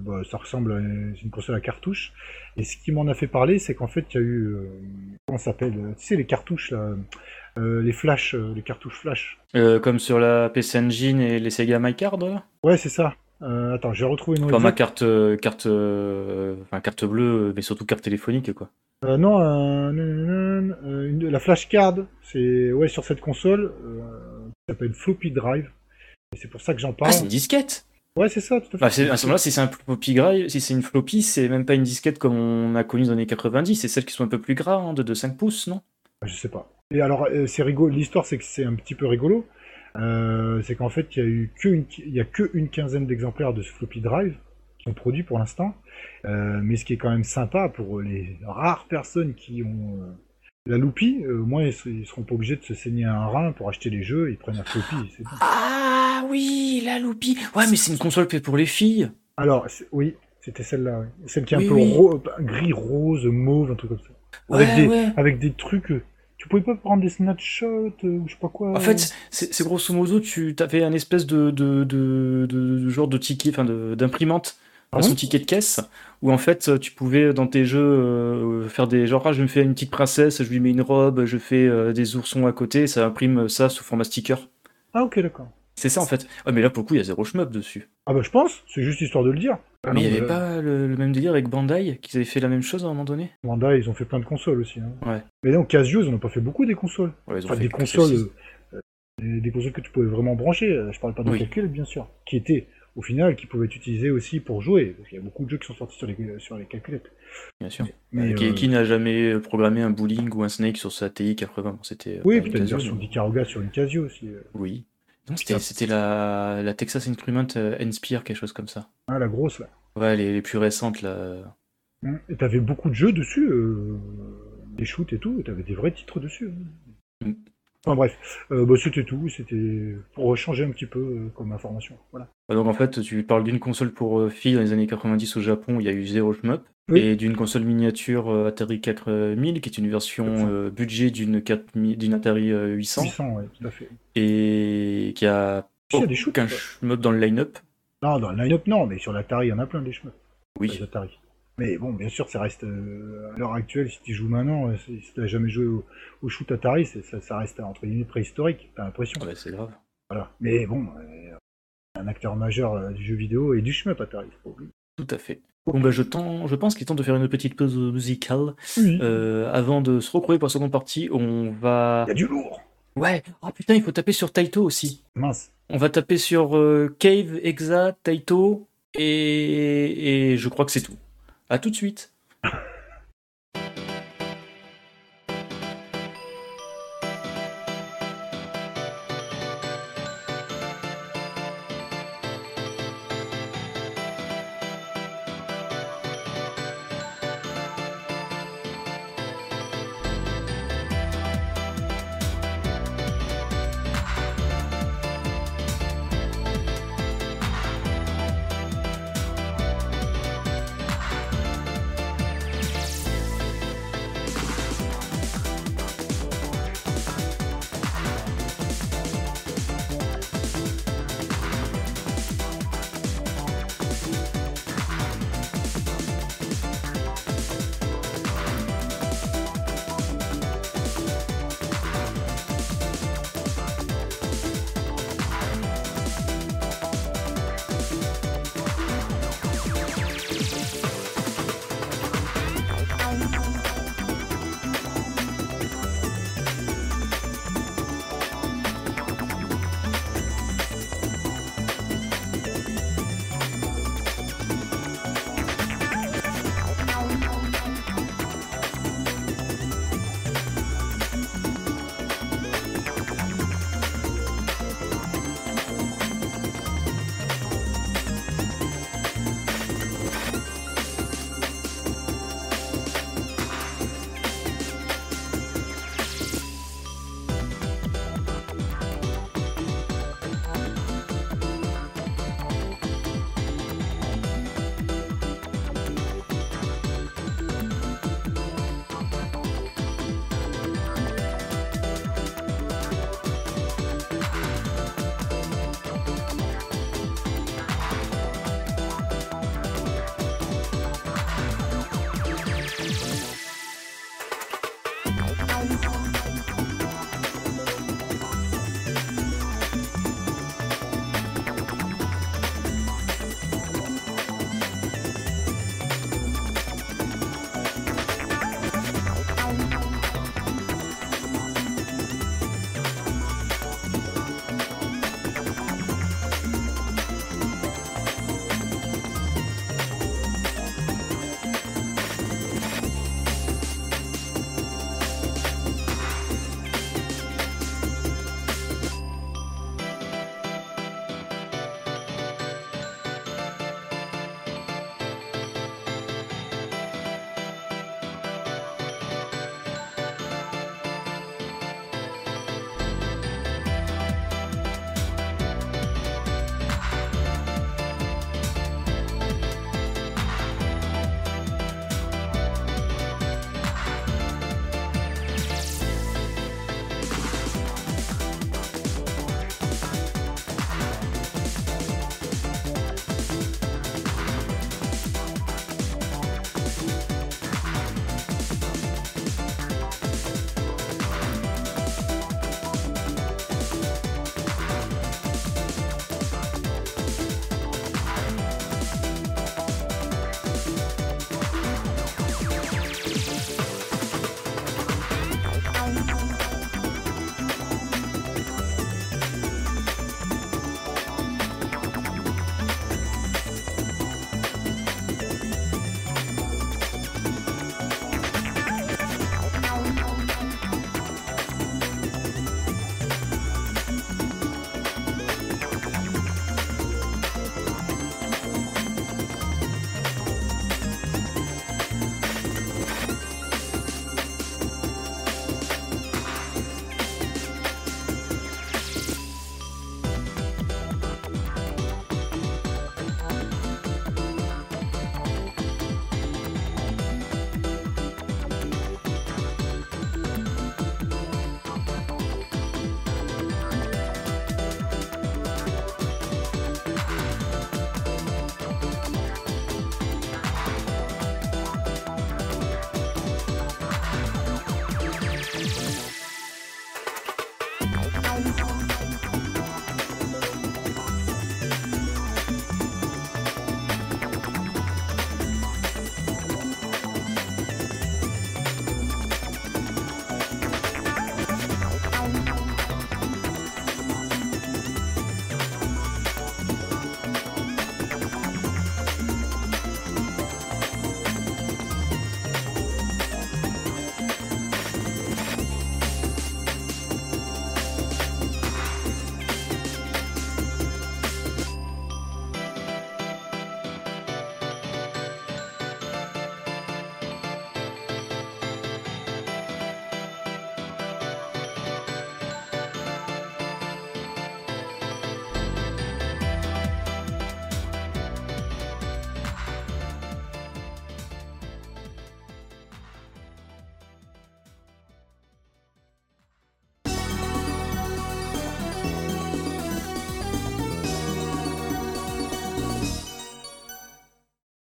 B: bah, ça ressemble à une, console à cartouche. Et ce qui m'en a fait parler, c'est qu'en fait, il y a eu comment ça s'appelle Tu sais les cartouches là, euh, les flash, euh, les cartouches flash.
A: Euh, Comme sur la PC Engine et les Sega My Card là
B: Ouais, c'est ça. Euh, attends, j'ai retrouvé nom
A: Enfin, ma carte, carte, euh, enfin, carte bleue, mais surtout carte téléphonique, quoi.
B: Euh, non, une- la flashcard, c'est ouais sur cette console, qui s'appelle Floppy Drive. Et c'est pour ça que j'en
A: Ah,
B: parle.
A: c'est une disquette?
B: Ouais, c'est ça, tout à fait.
A: bah, c'est- À ce moment-là, si c'est un floppy drive, si c'est une floppy, c'est même pas une disquette comme on a connu dans les années 90, c'est celles qui sont un peu plus gras, hein, de, de 5 pouces, non?
B: Je sais pas. Et alors, c'est rigolo. L'histoire, c'est que c'est un petit peu rigolo. Euh, c'est qu'en fait, il y a eu que une, il y a que une quinzaine d'exemplaires de ce floppy drive qui sont produits pour l'instant. Euh, mais ce qui est quand même sympa pour les rares personnes qui ont euh, la loupie, au moins ils, ils seront pas obligés de se saigner un rein pour acheter les jeux. Ils prennent un floppy. bon.
A: Ah oui, la loupie Ouais, mais c'est une console faite pour les filles
B: Alors, oui, c'était celle-là. oui. Celle qui est un peu
A: oui.
B: ro- gris, rose, mauve, un truc comme ça.
A: Ouais,
B: avec, des,
A: ouais.
B: avec des trucs. Tu pouvais pas prendre des snapshots euh, ou je sais pas quoi.
A: En fait, c'est grosso modo, tu avais un espèce de, de, de, genre de ticket, enfin d'imprimante,
B: Ah
A: façon
B: bon
A: ticket de caisse, où en fait tu pouvais dans tes jeux euh, faire des genre, ah, je me fais une petite princesse, je lui mets une robe, je fais euh, des oursons à côté, ça imprime ça sous format sticker.
B: Ah, ok, d'accord.
A: C'est ça en fait. Ouais, mais là pour le coup, il y a zéro shmup dessus.
B: Ah bah je pense, c'est juste histoire de le dire. Ah
A: mais il n'y avait
B: euh,
A: pas le, le même délire avec Bandai, qu'ils avaient fait la même chose à un moment donné?
B: Wanda, ils ont fait plein de consoles aussi. Hein.
A: Ouais.
B: Mais non, Casio, ils en ont pas fait beaucoup des consoles.
A: Ouais, ils ont
B: Enfin,
A: fait
B: des consoles,
A: celle-ci.
B: euh, des, consoles que tu pouvais vraiment brancher. euh, Je parle pas de
A: Oui.
B: calcul, bien sûr. Qui étaient, au final, qui pouvaient être utilisées aussi pour jouer. Parce qu'il y a beaucoup de jeux qui sont sortis sur les, sur les calculettes.
A: Bien sûr.
B: Mais,
A: Euh, qui
B: euh,
A: qui n'a jamais programmé un bowling ou un snake sur sa TI 80 Bon, C'était. euh,
B: Oui, t'as une version d'Ikaruga sur une Casio aussi. euh.
A: Oui. Non, c'était la, la Texas Instrument euh, N-Spear, quelque chose comme ça.
B: Ah, la grosse, là.
A: Ouais, les, les plus récentes, là.
B: Hum. Et t'avais beaucoup de jeux dessus, euh, des shoots et tout, et t'avais des vrais titres dessus. hein.
A: Mm.
B: Enfin bref, euh, bah, c'était tout, c'était pour changer un petit peu euh, comme information. Voilà.
A: Donc en fait, tu parles d'une console pour euh, filles dans les années 90 au Japon, il y a eu zéro shmup,
B: Oui.
A: et d'une console miniature euh, Atari 4000, qui est une version
B: 400.
A: euh, budget d'une 4000 d'une Atari euh, 800,
B: 800, ouais, tout à fait.
A: et qui a
B: Si, il y a des shoots,
A: aucun shmup dans le line-up.
B: Non, dans le line-up, non, mais sur l'Atari, il y en a plein des chemins.
A: Oui.
B: Atari. Mais bon, bien sûr, ça reste euh, à l'heure actuelle, si tu joues maintenant, si si t'as jamais joué au, au shoot Atari, c'est- ça, ça reste entre guillemets préhistorique, t'as l'impression.
A: Ah bah, c'est grave.
B: Voilà. Mais bon, euh, un acteur majeur du jeu vidéo et du shmup Atari, faut pas oublier.
A: Tout à fait. Bon bah je, tends- je pense qu'il est temps de faire une petite pause musicale.
B: Oui.
A: Euh, avant de se recroiser pour la seconde partie, on va...
B: Il y a du lourd.
A: Ouais, oh putain, il faut taper sur Taito aussi.
B: Mince.
A: On va taper sur euh, Cave, Exa, Taito, et... et je crois que c'est tout. À tout de suite.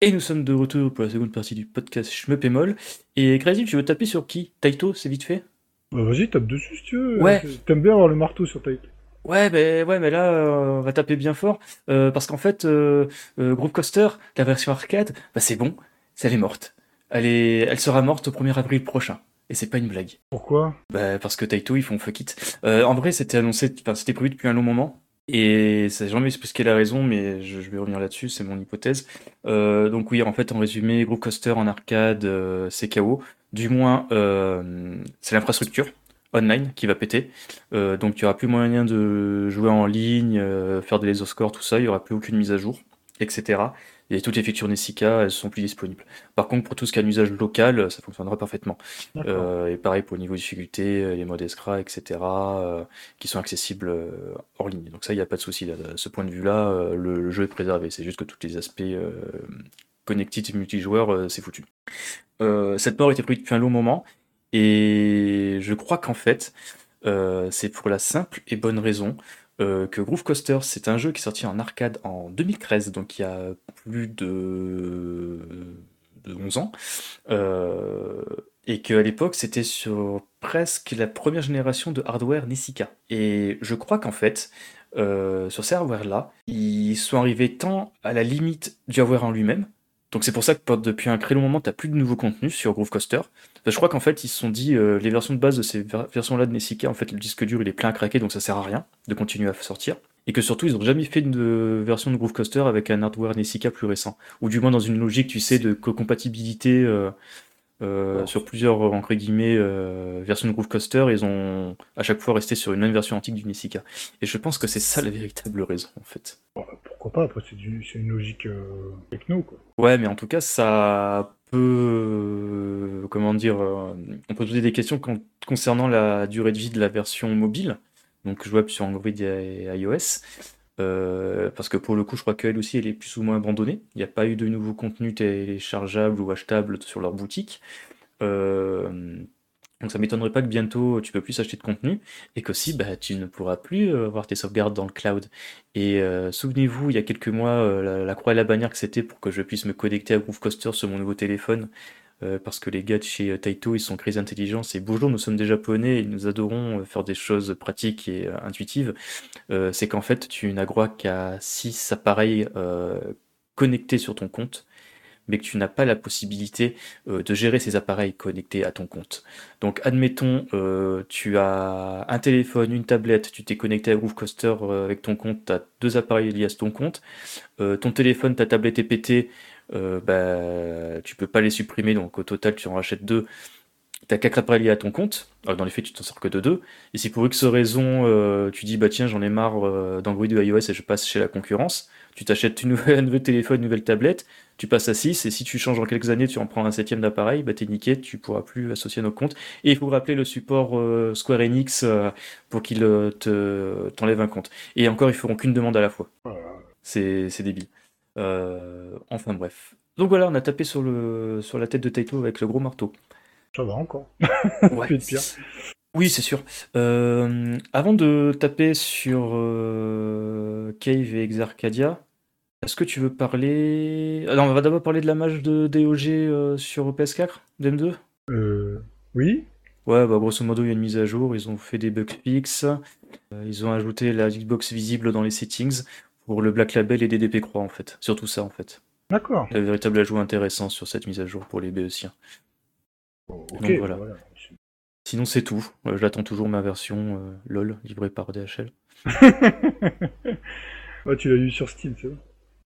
A: Et nous sommes de retour pour la seconde partie du podcast Schmeupémol. Et Crazy, tu veux taper sur qui? Taito, c'est vite fait?
B: Bah vas-y, tape dessus si tu veux.
A: Ouais.
B: T'aimes bien avoir le marteau sur Taito.
A: Ouais, mais, ouais, mais là, euh, on va taper bien fort. euh, parce qu'en fait, euh, Group Coaster, la version arcade, bah c'est bon, elle est morte. Elle, est, elle sera morte au 1er avril prochain. Et c'est pas une blague.
B: Pourquoi?
A: Bah, parce que Taito, ils font fuck it. En vrai, c'était annoncé, enfin, c'était prévu depuis un long moment. Et ça jamais expliqué la raison, mais je, vais revenir là-dessus, c'est mon hypothèse. Euh, donc oui, en fait, en résumé, Group Coaster en arcade, euh, c'est KO. Du moins, euh, c'est l'infrastructure online qui va péter. Donc il n'y aura plus moyen de jouer en ligne, faire des laser scores, tout ça, il n'y aura plus aucune mise à jour, etc. Et toutes les features Nessica, elles sont plus disponibles. Par contre, pour tout ce qui a un usage local, ça fonctionnera parfaitement. Euh, et pareil pour le niveau de difficulté, euh, les modes Escra, etc., euh, qui sont accessibles euh, hors ligne. Donc ça, il n'y a pas de souci. De ce point de vue-là, le, le jeu est préservé. C'est juste que tous les aspects connected multijoueurs, c'est foutu. Cette mort était prévue depuis un long moment, et je crois qu'en fait, c'est pour la simple et bonne raison euh, que Groove Coaster, c'est un jeu qui est sorti en arcade en 2013, donc il y a plus de, de 11 ans, euh, et qu'à l'époque, c'était sur presque la première génération de hardware Nessica. Et je crois qu'en fait, euh, sur ces hardware-là, ils sont arrivés tant à la limite du hardware en lui-même, donc c'est pour ça que depuis un très long moment, t'as plus de nouveaux contenus sur Groove Coaster. Je crois qu'en fait, ils se sont dit, euh, les versions de base de ces ver- versions-là de Nessica, en fait, le disque dur, il est plein à craquer, donc ça sert à rien de continuer à sortir. Et que surtout, ils ont jamais fait de version de Groove Coaster avec un hardware Nessica plus récent. Ou du moins dans une logique, tu sais, de co- compatibilité euh, euh, sur plusieurs, euh, entre guillemets, euh, versions de Groove Coaster. Ils ont à chaque fois resté sur une même version antique du Nessica. Et je pense que c'est ça la véritable raison, en fait.
B: Bon, bah, pourquoi pas Après, c'est une logique euh, techno, quoi.
A: Ouais, mais en tout cas, ça peut, comment dire, on peut poser des questions con- concernant la durée de vie de la version mobile, donc jouable sur Android et iOS, euh, parce que pour le coup, je crois qu'elle aussi, elle est plus ou moins abandonnée. Il n'y a pas eu de nouveaux contenus téléchargeables ou achetables sur leur boutique. Euh, donc ça m'étonnerait pas que bientôt tu peux plus acheter de contenu et qu'aussi bah, tu ne pourras plus euh, avoir tes sauvegardes dans le cloud. Et souvenez-vous, il y a quelques mois, la, croix et la bannière que c'était pour que je puisse me connecter à Groove Coaster sur mon nouveau téléphone, euh, parce que les gars de chez euh, Taito, ils sont très intelligents. C'est bonjour, nous sommes des Japonais et nous adorons euh, faire des choses pratiques et intuitives. C'est qu'en fait, tu n'as qu'à 6 appareils connectés sur ton compte mais que tu n'as pas la possibilité de gérer ces appareils connectés à ton compte. Donc, admettons, tu as un téléphone, une tablette, tu t'es connecté à Groove Coaster euh, avec ton compte, tu as deux appareils liés à ton compte, ton téléphone, ta tablette est pétée, euh, bah, tu peux pas les supprimer, donc au total, tu en rachètes deux. T'as quatre appareils liés à ton compte, alors dans les faits tu t'en sors que de deux, et si pour X raison euh, tu dis bah tiens j'en ai marre euh, d'Android ou iOS et je passe chez la concurrence, tu t'achètes une nouvelle, un nouvel téléphone, une nouvelle tablette, tu passes à 6, et si tu changes en quelques années, tu en prends un septième d'appareil, bah t'es niqué, tu pourras plus associer nos comptes. Et il faut rappeler le support euh, Square Enix euh, pour qu'il euh, te t'enlève un compte. Et encore, ils feront qu'une demande à la fois. C'est débile. Euh, enfin bref. Donc voilà, on a tapé sur, le, sur la tête de Taito avec le gros marteau.
B: Ça va encore.
A: Ouais.
B: Pire.
A: Oui, c'est sûr. Euh, avant de taper sur euh, Cave et Exarcadia, est-ce que tu veux parler... Ah non, on va d'abord parler de la mage de DOG euh, sur PS4, DM2?
B: Euh, oui.
A: Ouais, bah grosso modo, il y a une mise à jour, ils ont fait des bug fixes, ils ont ajouté la Xbox visible dans les settings pour le Black Label et DDP Croix en fait. Surtout ça en fait.
B: D'accord.
A: Un véritable ajout intéressant sur cette mise à jour pour les BEciens.
B: Ok.
A: Donc, voilà.
B: voilà.
A: Sinon c'est tout. Euh, J'attends toujours ma version euh, LOL livrée par DHL.
B: Ouais, tu l'as eu sur Steam, c'est vrai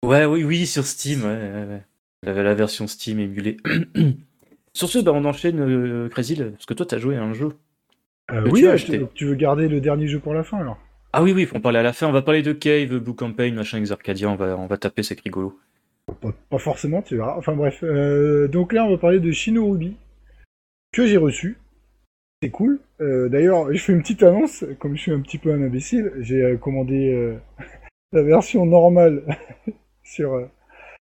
A: Ouais, oui, oui, sur Steam, ouais, ouais, ouais. La, version Steam émulée. sur ce, bah, on enchaîne, euh, Crazy, parce que toi, t'as joué à un jeu.
B: Euh, oui,
A: tu,
B: tu veux garder le dernier jeu pour la fin alors?
A: Ah oui, oui, faut en parler à la fin. On va parler de Cave, Blue Campaign, machin, Exarcadia. On va, on va taper, c'est rigolo.
B: pas, pas forcément, tu verras. Enfin bref. Euh, donc là, on va parler de Shinorubi que j'ai reçu. C'est cool. Euh, D'ailleurs, je fais une petite annonce, comme je suis un petit peu un imbécile, j'ai euh, commandé euh, la version normale sur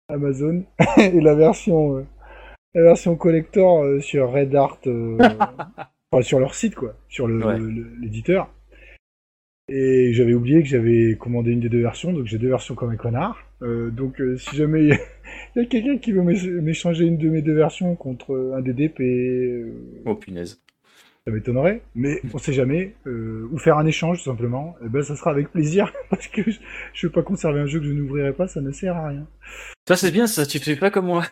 B: Amazon et la version la version collector sur Red Art, enfin sur leur site quoi, sur l'éditeur. Et j'avais oublié que j'avais commandé une des deux versions, donc j'ai deux versions comme un connard. Euh, donc euh, si jamais il y a, quelqu'un qui veut m'échanger une de mes deux versions contre un DDP, euh,
A: Oh punaise.
B: ça m'étonnerait, mais on sait jamais. euh, ou faire un échange tout simplement. Eh ben ça sera avec plaisir parce que je, je veux pas conserver un jeu que je n'ouvrirai pas, ça ne sert à rien.
A: Ça c'est bien, ça tu fais pas comme moi.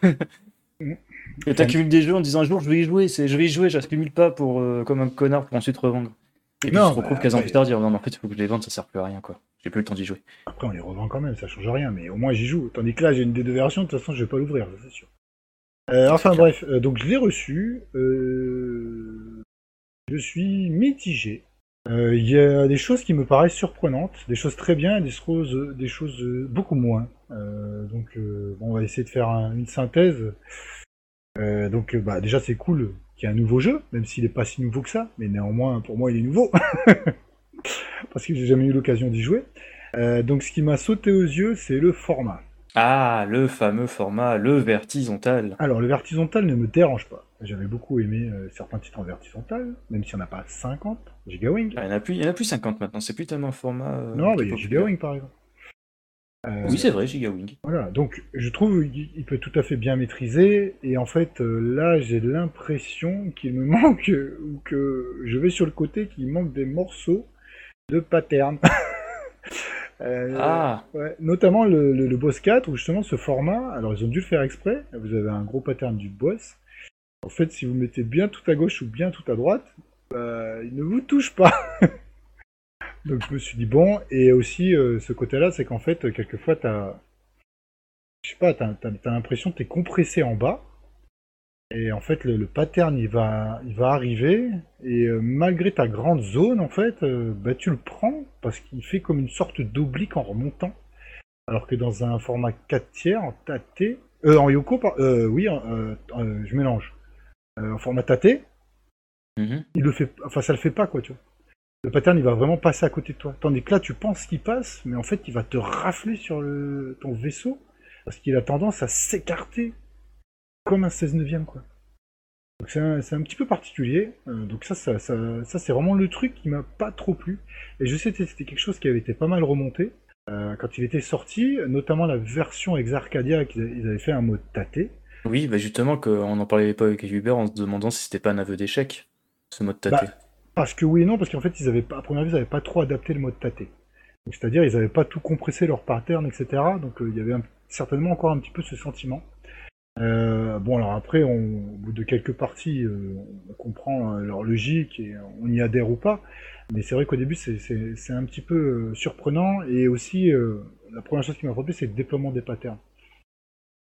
B: Mm.
A: Et t'accumules des jeux en disant un jour je vais y jouer, c'est je vais y jouer, j'accumule pas pour euh, comme un connard pour ensuite revendre. Et puis
B: Non,
A: tu te retrouves
B: bah,
A: 15 ans
B: après-
A: plus tard dire non mais en fait il faut que je les vende, ça sert plus à rien quoi. J'ai plus le temps d'y jouer.
B: Après on les revend quand même, ça change rien, mais au moins j'y joue. Tandis que là j'ai une des deux versions, de toute façon je vais pas l'ouvrir, c'est sûr. Euh, enfin
A: clair.
B: bref, euh, donc je l'ai reçu. euh, je suis mitigé. Il y a des choses qui me paraissent surprenantes, des choses très bien, et des choses, des choses beaucoup moins. Donc bon, on va essayer de faire un- une synthèse. Donc bah, déjà c'est cool qu'il y ait un nouveau jeu, même s'il n'est pas si nouveau que ça, mais néanmoins pour moi il est nouveau. Parce que j'ai jamais eu l'occasion d'y jouer. Euh, donc ce qui m'a sauté aux yeux, c'est le format.
A: Ah, le fameux format, le vertisontal.
B: Alors le vertisontal ne me dérange pas. J'avais beaucoup aimé euh, certains titres en vertisontal, même s'il n'y en a pas 50. Gigawing.
A: Ah, il y en en a plus 50 maintenant, c'est plus tellement un format. euh,
B: non,
A: qui
B: bah,
A: est
B: il y a. Gigawing par exemple. Euh,
A: Oui, c'est vrai, Gigawing.
B: Voilà, donc je trouve qu'il il peut tout à fait bien maîtriser, et en fait euh, là j'ai l'impression qu'il me manque, ou que je vais sur le côté, qu'il manque des morceaux de pattern. Euh,
A: Ah,
B: ouais, notamment le, le- le boss 4, où justement ce format, alors ils ont dû le faire exprès, vous avez un gros pattern du boss. En fait, si vous mettez bien tout à gauche ou bien tout à droite, bah, il ne vous touche pas. Donc je me suis dit bon, et aussi euh, ce côté-là, c'est qu'en fait, quelquefois, t'as, je sais pas, t'as, t'as l'impression que t'es compressé en bas, et en fait, le, le pattern, il va, il va arriver, et euh, malgré ta grande zone, en fait, euh, bah, tu le prends, parce qu'il fait comme une sorte d'oblique en remontant. Alors que dans un format 4 tiers, en tâté, euh, en Yoko, par- oui, je mélange. En format tâté,
A: mhm.
B: il le fait, enfin ça le fait pas quoi, tu vois. Le pattern il va vraiment passer à côté de toi. Tandis que là tu penses qu'il passe, mais en fait il va te rafler sur le, ton vaisseau parce qu'il a tendance à s'écarter comme un 16 neuvième quoi. Donc c'est un, petit peu particulier. Euh, donc ça, ça, ça, ça, c'est vraiment le truc qui m'a pas trop plu. Et je sais que c'était quelque chose qui avait été pas mal remonté euh, quand il était sorti, notamment la version Ex Arcadia qu'ils ils avaient fait un mode tâté.
A: Oui, bah justement, qu'on en parlait pas avec Hubert en se demandant si c'était pas un aveu d'échec, ce mode tâté.
B: Parce que oui et non, parce qu'en fait, ils avaient pas, à première vue, ils n'avaient pas trop adapté le mode tâté. C'est-à-dire, ils n'avaient pas tout compressé leur pattern, etc. Donc, euh, il y avait un- certainement encore un petit peu ce sentiment. Euh, bon, alors après, on, au bout de quelques parties, euh, on comprend leur logique et on y adhère ou pas. Mais c'est vrai qu'au début, c'est- un petit peu surprenant. Et aussi, la première chose qui m'a frappé, c'est le déploiement des patterns.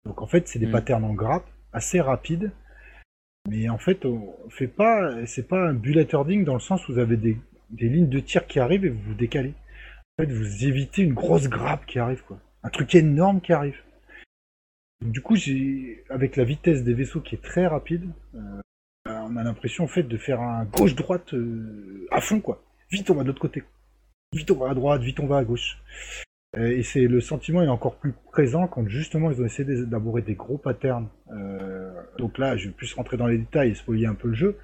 B: Donc, en fait, c'est des
A: Mm.
B: patterns en grappe, assez rapides. Mais en fait, on fait pas, c'est pas un bullet herding dans le sens où vous avez des, lignes de tir qui arrivent et vous vous décalez. En fait, vous évitez une grosse grappe qui arrive, quoi. Un truc énorme qui arrive. Du coup, j'ai, avec la vitesse des vaisseaux qui est très rapide, euh, on a l'impression en fait de faire un gauche-droite euh, à fond, quoi. Vite, on va de l'autre côté. Vite, on va à droite, vite, on va à gauche. Euh, Et c'est le sentiment est encore plus présent quand justement ils ont essayé d'aborder des gros patterns. Euh, donc là, je vais plus rentrer dans les détails et spoiler un peu le jeu.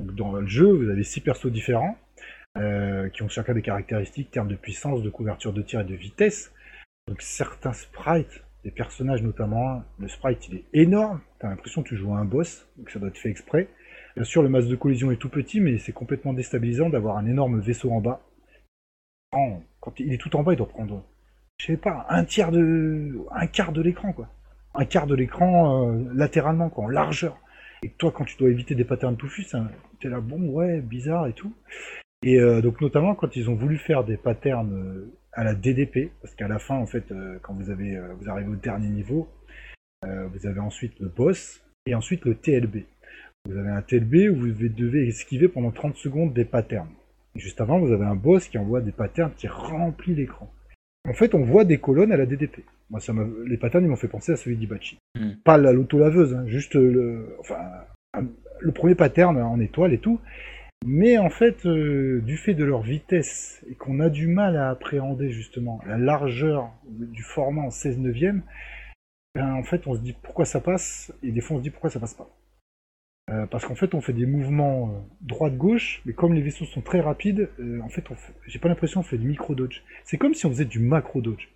B: Donc dans le jeu, vous avez six persos différents euh, qui ont chacun des caractéristiques, termes de puissance, de couverture de tir et de vitesse. Donc certains sprites, des personnages notamment, le sprite il est énorme. T'as l'impression que tu joues à un boss, donc ça doit être fait exprès. Bien sûr, le masque de collision est tout petit, mais c'est complètement déstabilisant d'avoir un énorme vaisseau en bas. Quand il est tout en bas, il doit prendre je sais pas, un tiers de. un quart de l'écran, quoi. Un quart de l'écran euh, latéralement, quoi, en largeur. Et toi, quand tu dois éviter des patterns touffus, ça- t'es là, bon, ouais, bizarre et tout. Et euh, donc, notamment, quand ils ont voulu faire des patterns euh, à la DDP, parce qu'à la fin, en fait, quand vous, avez, vous arrivez au dernier niveau, vous avez ensuite le boss et ensuite le TLB. Vous avez un TLB où vous devez esquiver pendant 30 secondes des patterns. Juste avant, vous avez un boss qui envoie des patterns qui remplit l'écran. En fait, on voit des colonnes à la DDP. Moi, ça m'a- les patterns, ils m'ont fait penser à celui d'Ibachi.
A: Hmm.
B: Pas la l'auto-laveuse, hein, juste le, enfin, le premier pattern en étoile et tout. Mais en fait, euh, du fait de leur vitesse et qu'on a du mal à appréhender justement la largeur du format en 16 neuvième, ben, en fait, on se dit pourquoi ça passe et des fois on se dit pourquoi ça passe pas. Euh, parce qu'en fait, on fait des mouvements euh, droite-gauche, mais comme les vaisseaux sont très rapides, euh, en fait, fait- j'ai pas l'impression qu'on fait du micro-dodge. C'est comme si on faisait du macro-dodge.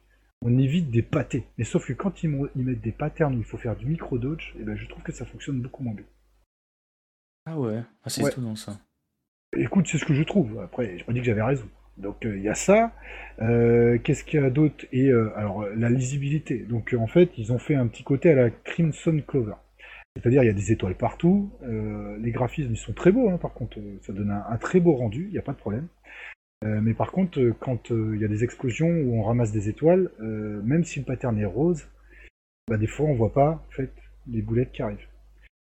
B: on évite des pâtés. Mais sauf que quand ils, mettent des patterns où il faut faire du micro-dodge, et eh ben, je trouve que ça fonctionne beaucoup moins bien.
A: Ah ouais, ah, c'est tout dans ça.
B: Écoute, c'est ce que je trouve. Après, j'ai pas dit que j'avais raison. Donc il y a ça. Qu'est-ce qu'il y a d'autre? Et alors la lisibilité. Donc en fait, ils ont fait un petit côté à la Crimson Clover. C'est-à-dire, il y a des étoiles partout. Euh, les graphismes, sont très beaux, hein, par contre. Euh, ça donne un, très beau rendu, il n'y a pas de problème. Euh, mais par contre, quand il y a des explosions où on ramasse des étoiles, même si le pattern est rose, bah, des fois, on voit pas, en les boulettes qui arrivent.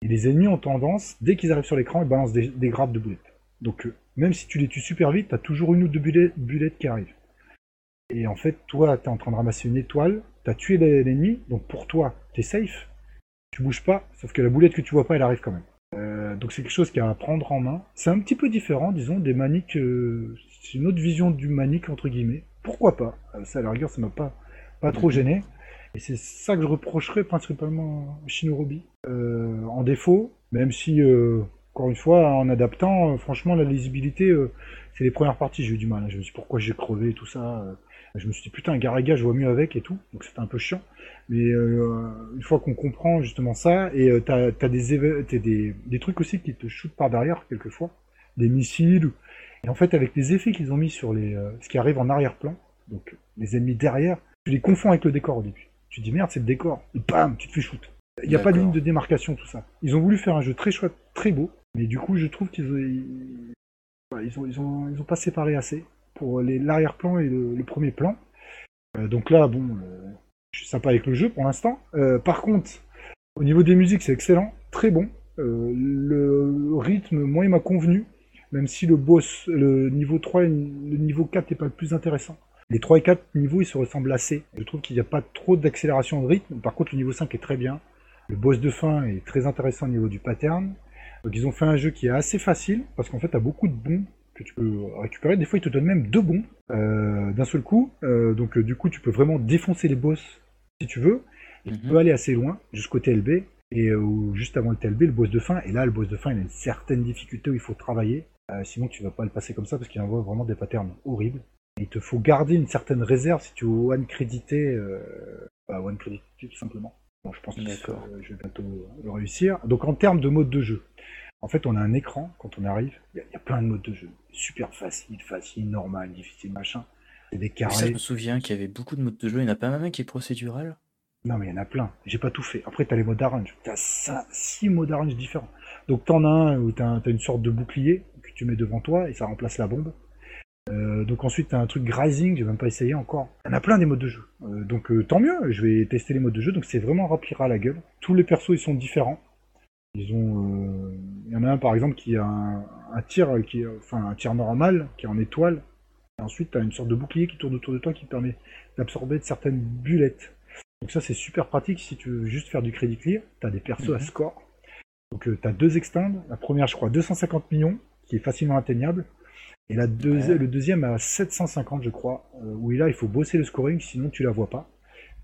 B: Et les ennemis ont tendance, dès qu'ils arrivent sur l'écran, ils balancent des, grappes de boulettes. Donc, même si tu les tues super vite, tu as toujours une ou deux boulettes, qui arrivent. Et en fait, toi, tu es en train de ramasser une étoile, tu as tué l'ennemi, donc pour toi, tu es safe, tu bouges pas, sauf que la boulette que tu vois pas, elle arrive quand même. Euh, donc c'est quelque chose qui a à prendre en main. C'est un petit peu différent, disons, des maniques. Euh, c'est une autre vision du manique entre guillemets. Pourquoi pas? Euh, Ça, à la rigueur, ça m'a pas pas trop gêné. Et c'est ça que je reprocherais principalement à Shinorobi. en défaut, même si, encore une fois, en adaptant, franchement, la lisibilité, c'est les premières parties, j'ai eu du mal. Hein. Je me suis dit pourquoi j'ai crevé, tout ça. Je me suis dit, putain, Garaga, je vois mieux avec et tout. Donc c'était un peu chiant. Mais euh, une fois qu'on comprend justement ça, et euh, t'as as des, des, des trucs aussi qui te shootent par derrière, quelquefois. Des missiles. Et en fait, avec les effets qu'ils ont mis sur les, euh, ce qui arrive en arrière-plan, donc les ennemis derrière, tu les confonds avec le décor au début. Tu te dis, merde, c'est le décor. Et bam, tu te fais shoot. Il n'y a pas de ligne de démarcation, tout ça. Ils ont voulu faire un jeu très chouette, très beau. Mais du coup, je trouve qu'ils ont, ils ont, ils ont, ils ont pas séparé assez pour l'arrière-plan et le, premier plan. Euh, donc là, bon, euh, je suis sympa avec le jeu pour l'instant. Euh, par contre, au niveau des musiques, c'est excellent, très bon. le rythme, moi, il m'a convenu, même si le boss, le niveau 3 et le niveau 4 n'est pas le plus intéressant. Les 3 et 4 niveaux, ils se ressemblent assez. Je trouve qu'il n'y a pas trop d'accélération de rythme. Par contre, le niveau 5 est très bien. Le boss de fin est très intéressant au niveau du pattern. Donc ils ont fait un jeu qui est assez facile, parce qu'en fait, tu as beaucoup de bons que tu peux récupérer. Des fois, ils te donnent même deux bons euh, d'un seul coup. Euh, donc, euh, du coup, tu peux vraiment défoncer les boss si tu veux. tu mhm. peux aller assez loin, jusqu'au TLB. Et juste avant le TLB, le boss de fin. Et là, le boss de fin, il a une certaine difficulté où il faut travailler. sinon, tu vas pas le passer comme ça parce qu'il envoie vraiment des patterns horribles. il te faut garder une certaine réserve si tu veux one créditer. Bah, one créditer tout simplement. Bon, je pense que je vais bientôt le réussir. Donc, en termes de mode de jeu. En fait, on a un écran quand on arrive. Il y, a plein de modes de jeu. Super facile, facile, normal, difficile, machin.
A: C'est des carrés. je me souviens qu'il y avait beaucoup de modes de jeu. Il n'y en a pas même un qui est procédural
B: Non, mais il y en a plein. J'ai pas tout fait. Après, tu as les modes arrange. Tu as six modes arrange différents. Donc, tu en as un où tu as, une sorte de bouclier que tu mets devant toi et ça remplace la bombe. Euh, donc ensuite tu as un truc grazing, j'ai même pas essayé encore. Il y en a plein des modes de jeu. Euh, donc euh, tant mieux, je vais tester les modes de jeu. Donc c'est vraiment remplir à la gueule. Tous les persos ils sont différents. Ils ont, il y en a un par exemple qui a un, tir qui, enfin un tir normal qui est en étoile. Et ensuite, tu as une sorte de bouclier qui tourne autour de toi qui permet d'absorber certaines bullettes. Donc ça, c'est super pratique si tu veux juste faire du crédit clear. Tu as des persos à mhm. score. Donc euh, tu as deux extends. La première, je crois, 250 millions, qui est facilement atteignable. Et la le deuxième à 750, je crois, euh, où là, il faut bosser le scoring, sinon tu la vois pas.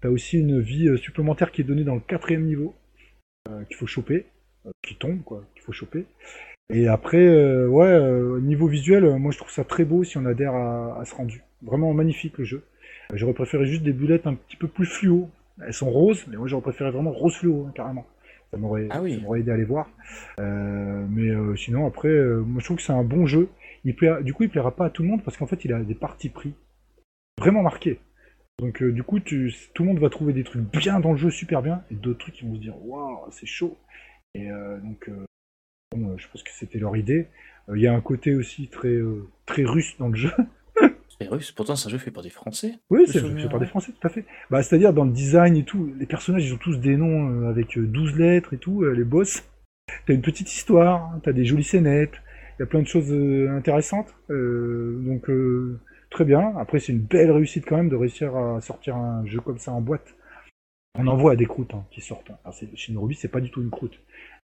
B: Tu as aussi une vie supplémentaire qui est donnée dans le quatrième niveau, qu'il faut choper. Euh, qui tombe, quoi, qu'il faut choper. Et après, euh, ouais, euh, niveau visuel, moi je trouve ça très beau si on adhère à, ce rendu. Vraiment magnifique le jeu. J'aurais préféré juste des boulettes un petit peu plus fluo. Elles sont roses, mais moi j'aurais préféré vraiment rose fluo, hein, carrément. Ça m'aurait ah aidé à les voir. mais sinon, après, moi je trouve que c'est un bon jeu. Il du coup, il plaira pas à tout le monde parce qu'en fait, il a des parties pris vraiment marquées. Donc, du coup, tu, tout le monde va trouver des trucs bien dans le jeu, super bien, et d'autres trucs qui vont se dire, waouh, c'est chaud. Et euh, donc, euh, euh, je pense que c'était leur idée. Il y a un côté aussi très, très russe dans le jeu.
A: C'est russe, pourtant c'est un jeu fait par des Français.
B: Oui, c'est fait par des Français, tout à fait. Bah, C'est-à-dire dans le design et tout, les personnages ils ont tous des noms avec 12 lettres et tout, les boss. T'as une petite histoire, t'as des jolies scénettes, il y a plein de choses intéressantes. donc très bien. Après c'est une belle réussite quand même de réussir à sortir un jeu comme ça en boîte. On en voit des croûtes hein, qui sortent. Alors, Shinobi, c'est pas du tout une croûte.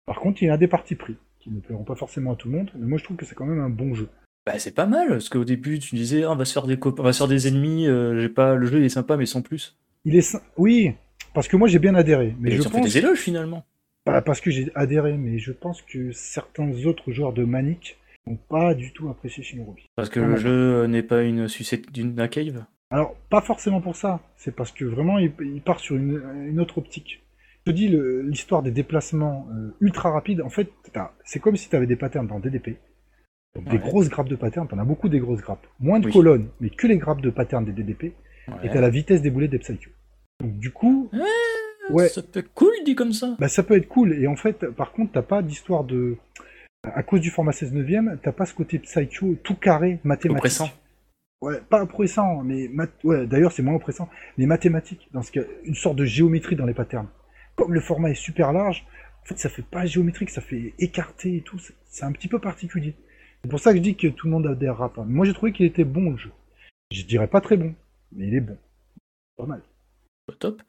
B: Par contre, il y a des parties pris qui ne plairont pas forcément à tout le monde, mais moi je trouve que c'est quand même un bon jeu.
A: Bah, c'est pas mal, parce qu'au début tu disais ah, on va se faire des on va se faire des ennemis, euh, j'ai pas le jeu il est sympa mais sans plus.
B: Il est oui, parce que moi j'ai bien adhéré, mais je
A: pense des éloges finalement.
B: Bah, parce que j'ai adhéré, mais je pense que certains autres joueurs de Manic n'ont pas du tout apprécié Shinobi.
A: Parce que le jeu n'est pas une sucette d'une cave
B: Alors, pas forcément pour ça. C'est parce que vraiment, il, il part sur une, une autre optique. Je te dis, l'histoire des déplacements euh, ultra rapides, en fait, c'est comme si tu avais des patterns dans DDP. Donc, des grosses grappes de patterns, t'en as beaucoup des grosses grappes. Moins de
A: Oui.
B: colonnes, mais que les grappes de patterns des DDP. Et t'as la vitesse des boulets des Psycho. Donc, du coup, ouais.
A: Ça peut être cool dit comme ça.
B: Bah, ça peut être cool. Et en fait, par contre, t'as pas d'histoire de. À cause du format 16 neuvième, t'as pas ce côté psycho tout carré mathématique.
A: Oppressant.
B: Ouais, pas oppressant, mais mat- ouais, d'ailleurs c'est moins oppressant, mais mathématique, dans ce cas, une sorte de géométrie dans les patterns. Comme le format est super large, en fait ça fait pas géométrique, ça fait écarté et tout, c'est- un petit peu particulier. C'est pour ça que je dis que tout le monde adhérera pas. Moi j'ai trouvé qu'il était bon le jeu. Je dirais pas très bon, mais il est bon. Pas mal.
A: Top.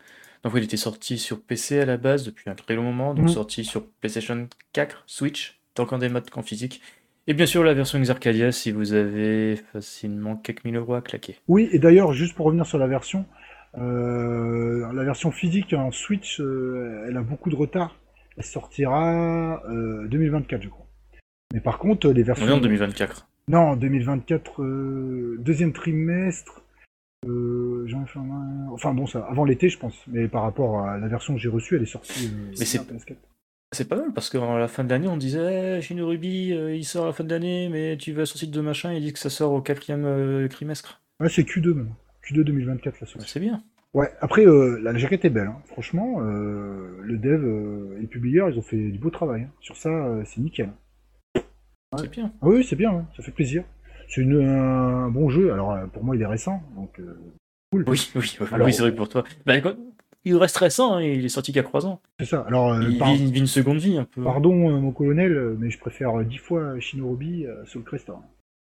A: Donc il était sorti sur PC à la base depuis un très long moment, donc
B: Mhm.
A: sorti sur PlayStation 4, Switch, tant qu'en démat qu'en physique. Et bien sûr la version Xarcadia si vous avez facilement quelques mille euros à claquer.
B: Oui, et d'ailleurs, juste pour revenir sur la version, euh, la version physique en Switch, euh, elle a beaucoup de retard. Elle sortira euh, 2024, je crois. Mais par contre, les
A: On
B: versions.
A: en 2024.
B: Non, 2024, euh, deuxième trimestre. Euh, j'en ai fait un- Enfin bon, ça, avant l'été, je pense. Mais par rapport à la version que j'ai reçue, elle est sortie.
A: Mais c'est-
B: bien, PS4.
A: C'est pas mal parce qu'à la fin de l'année on disait eh, Shinorubi euh, il sort à la fin de l'année mais tu vas sur le site de machin il dit que ça sort au quatrième trimestre.
B: Ouais, c'est Q2 même. Q2 2024, la
A: Ouais,
B: sortie.
A: c'est bien.
B: Ouais, après, euh, la, la jaquette est belle. hein. Franchement, euh, le dev euh, et le publieur, ils ont fait du beau travail. hein. Sur ça, euh, c'est nickel.
A: C'est bien.
B: Ah oui, c'est bien, hein. ça fait plaisir. C'est une- un bon jeu. Alors, euh, pour moi, il est récent, donc euh, cool.
A: Oui, oui, oui,
B: Alors-
A: oui, c'est vrai que pour toi. Bah, quoi, il reste récent, hein, il est sorti a 3 ans.
B: C'est ça. Alors, euh,
A: Il
B: par-
A: vit, il vit une seconde vie un peu.
B: pardon, euh, mon colonel, mais je préfère euh, dix fois Shinorubi euh, Soul Cresta.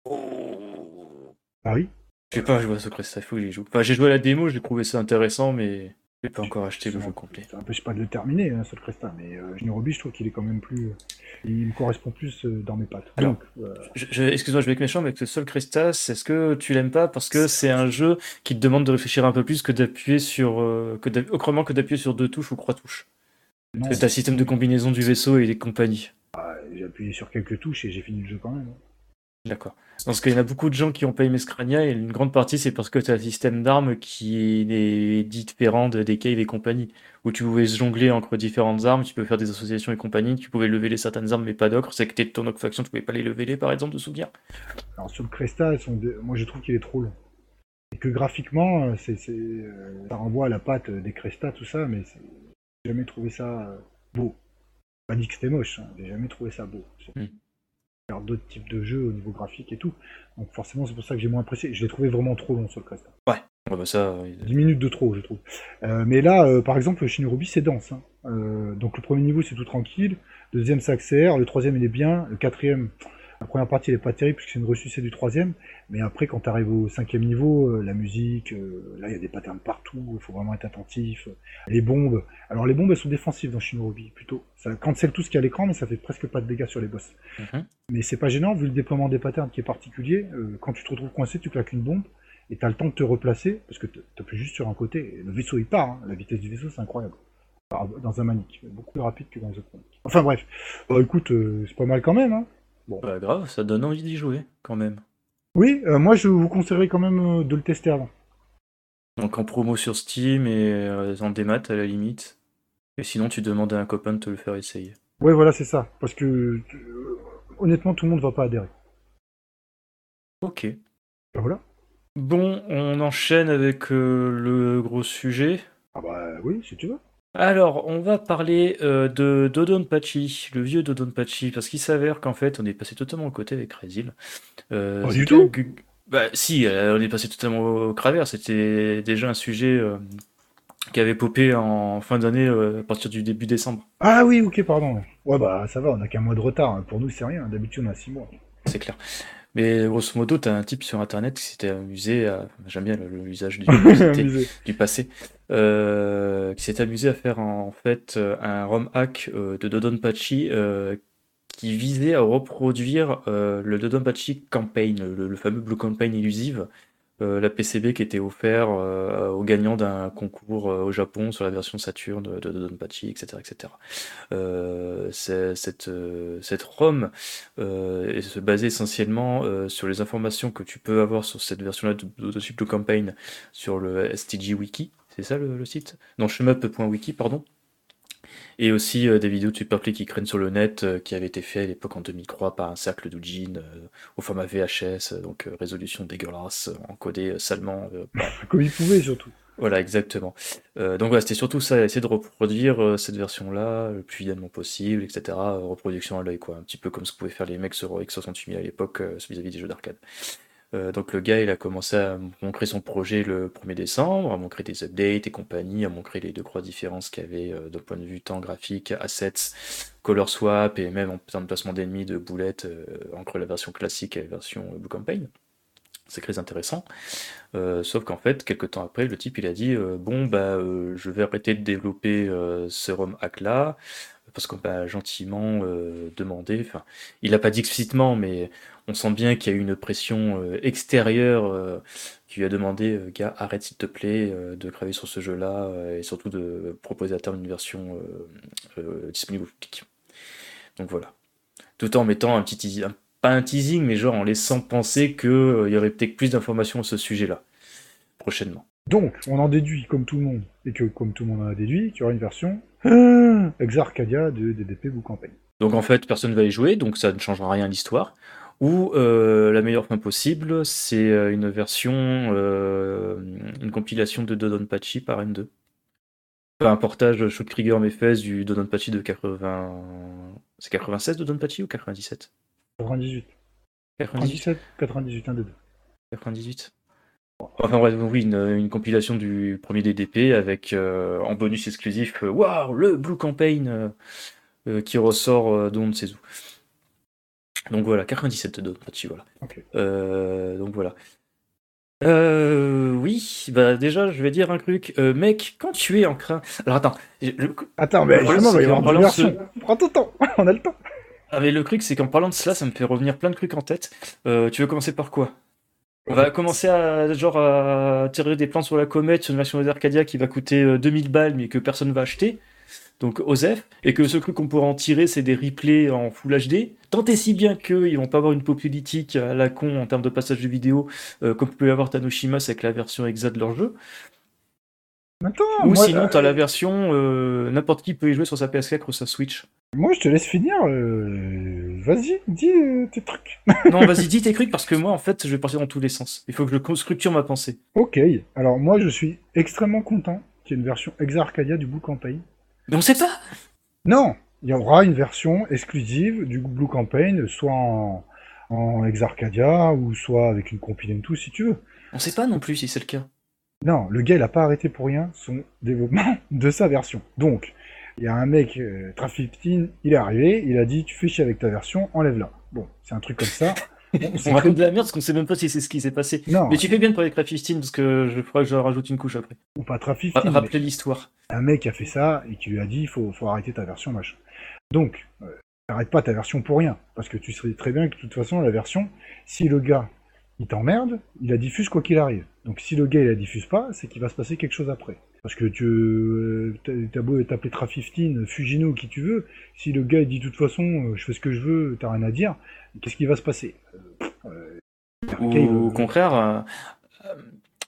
A: Oh.
B: Ah oui?
A: Je sais pas jouer à Secret il faut que j'y joue. Enfin, j'ai joué à la démo, j'ai trouvé ça intéressant, mais j'ai pas encore acheté le jeu complet.
B: Ça n'empêche pas de le terminer, hein, Soul Cresta, mais euh, Shinorubi, je trouve qu'il est quand même plus. il me correspond plus euh, dans mes pattes. Donc, euh,
A: Excuse-moi, je vais être méchant, mais avec le Sol Crestas, est-ce que tu l'aimes pas? Parce que c'est un jeu qui te demande de réfléchir un peu plus que d'appuyer sur. euh, que autrement que d'appuyer sur deux touches ou trois touches t'as le système de combinaison du vaisseau et des compagnies.
B: j'ai appuyé sur quelques touches et j'ai fini le jeu quand même. hein.
A: D'accord. Parce qu'il y en a beaucoup de gens qui ont pas aimé Scrania et une grande partie c'est parce que tu as un système d'armes qui est différent de- des caves et compagnie, où tu pouvais jongler entre différentes armes, tu peux faire des associations et compagnie, tu pouvais lever les certaines armes mais pas d'autres, c'est que t'es de ton autre faction, tu pouvais pas les lever par exemple de souvenir.
B: Alors sur le Cresta, sont de- moi je trouve qu'il est trop long. Et que graphiquement, euh, c'est, euh, ça renvoie à la patte des Cresta, tout ça, mais j'ai jamais trouvé ça euh, beau. Pas dit que c'était moche, hein, j'ai jamais trouvé ça beau.
A: Hmm.
B: D'autres types de jeux au niveau graphique et tout. Donc forcément, c'est pour ça que j'ai moins apprécié. Je l'ai trouvé vraiment trop long sur le Cresta.
A: Ouais, bah ça, euh,
B: 10 minutes de trop, je trouve. Euh, mais là, euh, par exemple, Shinorubi, c'est dense. hein. Euh, donc le premier niveau, c'est tout tranquille. Le deuxième, ça accélère. Le troisième, il est bien. Le quatrième, la première partie, elle est pas terrible puisque c'est une ressucée du troisième. Mais après, quand tu arrives au cinquième niveau, euh, la musique, euh, là, il y a des patterns partout. Il faut vraiment être attentif. Les bombes. Alors les bombes, elles sont défensives dans Shinorubi, plutôt. Ça cancelle tout ce qu'il y a à l'écran, mais ça fait presque pas de dégâts sur les boss.
A: mhm.
B: Mais c'est pas gênant, vu le déploiement des patterns qui est particulier. euh, quand tu te retrouves coincé, tu claques une bombe, et t'as le temps de te replacer, parce que t'appuies juste sur un côté, et le vaisseau il part, hein. la vitesse du vaisseau c'est incroyable. Dans un manique, beaucoup plus rapide que dans les autres maniques. Enfin bref, Bah, écoute, euh, c'est pas mal quand même. Hein.
A: Bah grave, ça donne envie d'y jouer quand même.
B: Oui, euh, moi je vous conseillerais quand même euh, de le tester avant.
A: Donc en promo sur Steam et euh, en démat à la limite. Et sinon tu demandes à un copain de te le faire essayer.
B: Ouais, voilà, c'est ça, parce que honnêtement, tout le monde va pas adhérer.
A: Ok.
B: Ben voilà.
A: Bon, on enchaîne avec le gros sujet.
B: Ah bah oui, si tu veux.
A: Alors, on va parler euh, de Dodonpachi, le vieux Dodonpachi, parce qu'il s'avère qu'en fait, on est passé totalement au côté avec Rezil. Euh,
B: Pas du tout.
A: Bah si, euh, on est passé totalement au travers. C'était déjà un sujet euh, qui avait popé en fin d'année euh, à partir du début décembre.
B: Ah oui, ok, pardon. Ouais, bah ça va, on a qu'un mois de retard. hein. Pour nous, c'est rien. D'habitude, on a six mois.
A: C'est clair. Mais grosso modo, t'as un type sur internet qui s'était amusé à. J'aime bien l'usage du, du passé, euh, qui s'est amusé à faire en fait euh, un ROM hack euh, de Dodonpachi euh, qui visait à reproduire euh, le Dodonpachi Campaign, le, le fameux Blue Campaign Illusive, euh, la PCB qui était offert euh, aux gagnants d'un concours euh, au Japon sur la version Saturn de, de Dodonpachi, etc. etc. Euh, cette, cette ROM se basait essentiellement sur les informations que tu peux avoir sur cette version-là d'Autoship Campaign sur le STG Wiki. C'est ça le, site? Non, shmup.wiki, pardon. Et aussi des vidéos de Superplay qui craignent sur le net, qui avaient été faites à l'époque en 2003 par un cercle d'Ujin au format VHS, donc résolution dégueulasse, encodé salement.
B: Comme il pouvait surtout.
A: Voilà, exactement. Euh, donc voilà, c'était surtout ça, essayer de reproduire euh, cette version-là le plus fidèlement possible, etc. Euh, reproduction à l'œil, quoi. Un petit peu comme ce que pouvaient faire les mecs sur X68000 à l'époque vis-à-vis des jeux d'arcade. Donc le gars, il a commencé à montrer son projet le 1er décembre, à montrer des updates et compagnie, à montrer les deux croix différences qu'il y avait d'un point de vue temps graphique, assets, color swap et même en termes de placement d'ennemis, de boulettes entre la version classique et la version Blue Campaign. C'est très intéressant. Euh, sauf qu'en fait, quelques temps après, le type a dit euh, bon bah euh, je vais arrêter de développer ce ROM hack là parce qu'on m'a gentiment demandé. Enfin, il n'a pas dit explicitement, mais on sent bien qu'il y a eu une pression extérieure qui lui a demandé gars arrête s'il te plaît de travailler sur ce jeu-là et surtout de proposer à terme une version disponible au public. Donc voilà. Tout en mettant un petit, un pas un teasing, mais genre en laissant penser qu'il euh, y aurait peut-être plus d'informations à ce sujet-là, prochainement.
B: Donc, on en déduit, comme tout le monde, et que comme tout le monde en a déduit, qu'il y aura une version ah, Exarcadia de DDP Book Campaign.
A: Donc en fait, personne ne va y jouer, donc ça ne changera rien à l'histoire. Ou euh, la meilleure fin possible, c'est euh, une version, une compilation de Dodonpachi par M2. un portage Shoot Krieger Mefes du Dodonpachi de 80... C'est 96 Dodonpachi ou 97
B: 98. 97, 98, un des deux.
A: 98. Enfin bref, oui, une, compilation du premier DDP avec euh, en bonus exclusif euh, Waouh, le Blue Campaign euh, qui ressort d'on ne sait où. Donc voilà, 97 de Pachi, voilà. donc voilà. oui, bah déjà, je vais dire un truc. mec, quand tu es en train. Alors attends.
B: Attends, mais vraiment, il va y avoir une version. Prends ton temps, on a le temps.
A: Ah mais le truc c'est qu'en parlant de cela, ça me fait revenir plein de trucs en tête. Euh, tu veux commencer par quoi? On va commencer à genre à tirer des plans sur la comète sur une version d'Arcadia qui va coûter 2000 euh, balles mais que personne va acheter. Donc OSEF, et que ce truc qu'on pourra en tirer, c'est des replays en Full HD. Tant et si bien qu'ils vont pas avoir une pop politique à la con en termes de passage de vidéo, euh, comme peut y avoir Tanoshima avec la version exa de leur jeu. Ou sinon, t'as la version, n'importe qui peut y jouer sur sa PS4 ou sa Switch.
B: Moi, je te laisse finir. Vas-y, dis euh, tes trucs.
A: non, vas-y, dis tes trucs parce que moi, en fait, je vais partir dans tous les sens. Il faut que je structure ma pensée.
B: Ok. Alors, moi, je suis extrêmement content qu'il y ait une version Exa Arcadia du Blue Campaign.
A: Mais on sait pas
B: Non Il y aura une version exclusive du Blue Campaign, soit en, en ou soit avec une compilation tout, si tu veux.
A: On sait pas non plus si c'est le cas.
B: Non, le gars, il a pas arrêté pour rien son développement de sa version. Donc, il y a un mec, euh, Traf15, il est arrivé, il a dit tu fais chier avec ta version, enlève-la. Bon, c'est un truc comme ça.
A: on raconte de la merde parce qu'on sait même pas si c'est ce qui s'est passé. Non. Mais tu fais bien de parler de Traf15 parce que je crois que je rajoute une couche après.
B: Ou pas Traf15.
A: rappeler l'histoire.
B: Un mec a fait ça et qui lui a dit il faut, faut arrêter ta version, machin. Donc, euh, arrête pas ta version pour rien. Parce que tu sais très bien que de toute façon, la version, si le gars il t'emmerde, il la diffuse quoi qu'il arrive. Donc si le gars il la diffuse pas, c'est qu'il va se passer quelque chose après. Parce que tu euh, t'as beau t'appeler Tra15, Fujino, qui tu veux, si le gars il dit de toute façon euh, je fais ce que je veux, t'as rien à dire, qu'est-ce qui va se passer?
A: Euh, Ou au contraire,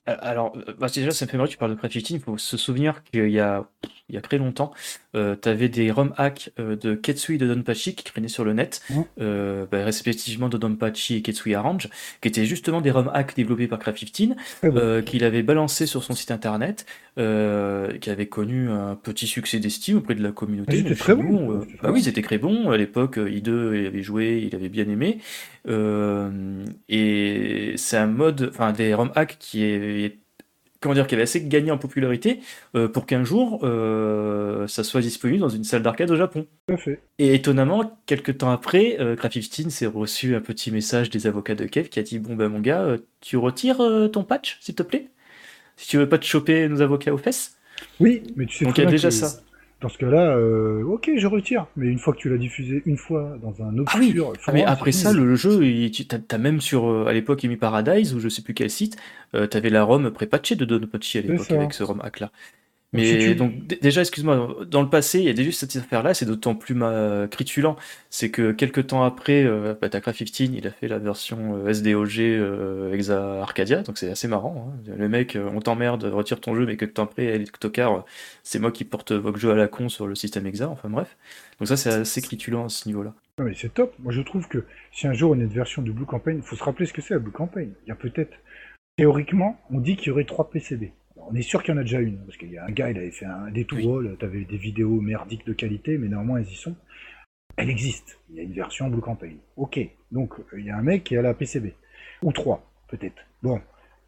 A: alors, bah, déjà, ça me fait marrer, tu parles de Craft il faut se souvenir qu'il y a, il y a très longtemps, euh, tu avais des ROM hacks euh, de Ketsui et de Donpachi qui traînaient sur le net, euh, bah, respectivement de Donpachi et Ketsui Arrange, qui étaient justement des ROM hacks développés par Craft15, euh, qu'il avait balancé sur son site internet, qui avait connu un petit succès d'estime auprès de la communauté.
B: C'était très bon.
A: bah oui, c'était très bon. À l'époque, I2, il avait joué, il avait bien aimé. et c'est un mode, enfin, des ROM hacks qui est comment dire, qui avait assez gagné en popularité euh, pour qu'un jour euh, ça soit disponible dans une salle d'arcade au Japon. Et étonnamment, quelques temps après, euh, 15 s'est reçu un petit message des avocats de Kev qui a dit Bon ben mon gars, euh, tu retires ton patch, s'il te plaît? Si tu veux pas te choper nos avocats aux fesses?
B: Oui, mais tu sais
A: Donc il y a déjà ça.
B: Dans ce cas-là, euh, ok, je retire. Mais une fois que tu l'as diffusé une fois dans un autre
A: ah oui. Ah, mais après ça, le, jeu, tu as, même sur euh, à l'époque Emi Paradise ou je sais plus quel site, euh, tu avais la ROM pré-patchée de Donpachi à l'époque avec ce ROM hack là. Mais donc déjà, excuse-moi, dans le passé, il y a déjà cette affaire-là, c'est d'autant plus critulant, c'est que quelques temps après, euh, 15, il a fait la version euh, SDOG euh, Exa Arcadia, donc c'est assez marrant. Hein. Le mec, euh, on t'emmerde, retire ton jeu, mais quelques temps après, elle est tocard, c'est moi qui porte votre jeu à la con sur le système Exa, enfin bref. Donc ça, c'est assez critulant à ce niveau-là.
B: Non mais c'est top. Moi, je trouve que si un jour on a une version de Blue Campaign, il faut se rappeler ce que c'est la Blue Campaign. Il y a peut-être, théoriquement, on dit qu'il y aurait trois PCB on est sûr qu'il y en a déjà une, parce qu'il y a un gars, il avait fait un détour, tu avais des vidéos merdiques de qualité, mais néanmoins elles y sont. Elle existe, il y a une version Blue Campaign. Ok, donc il y a un mec qui a la PCB. Ou trois, peut-être. Bon,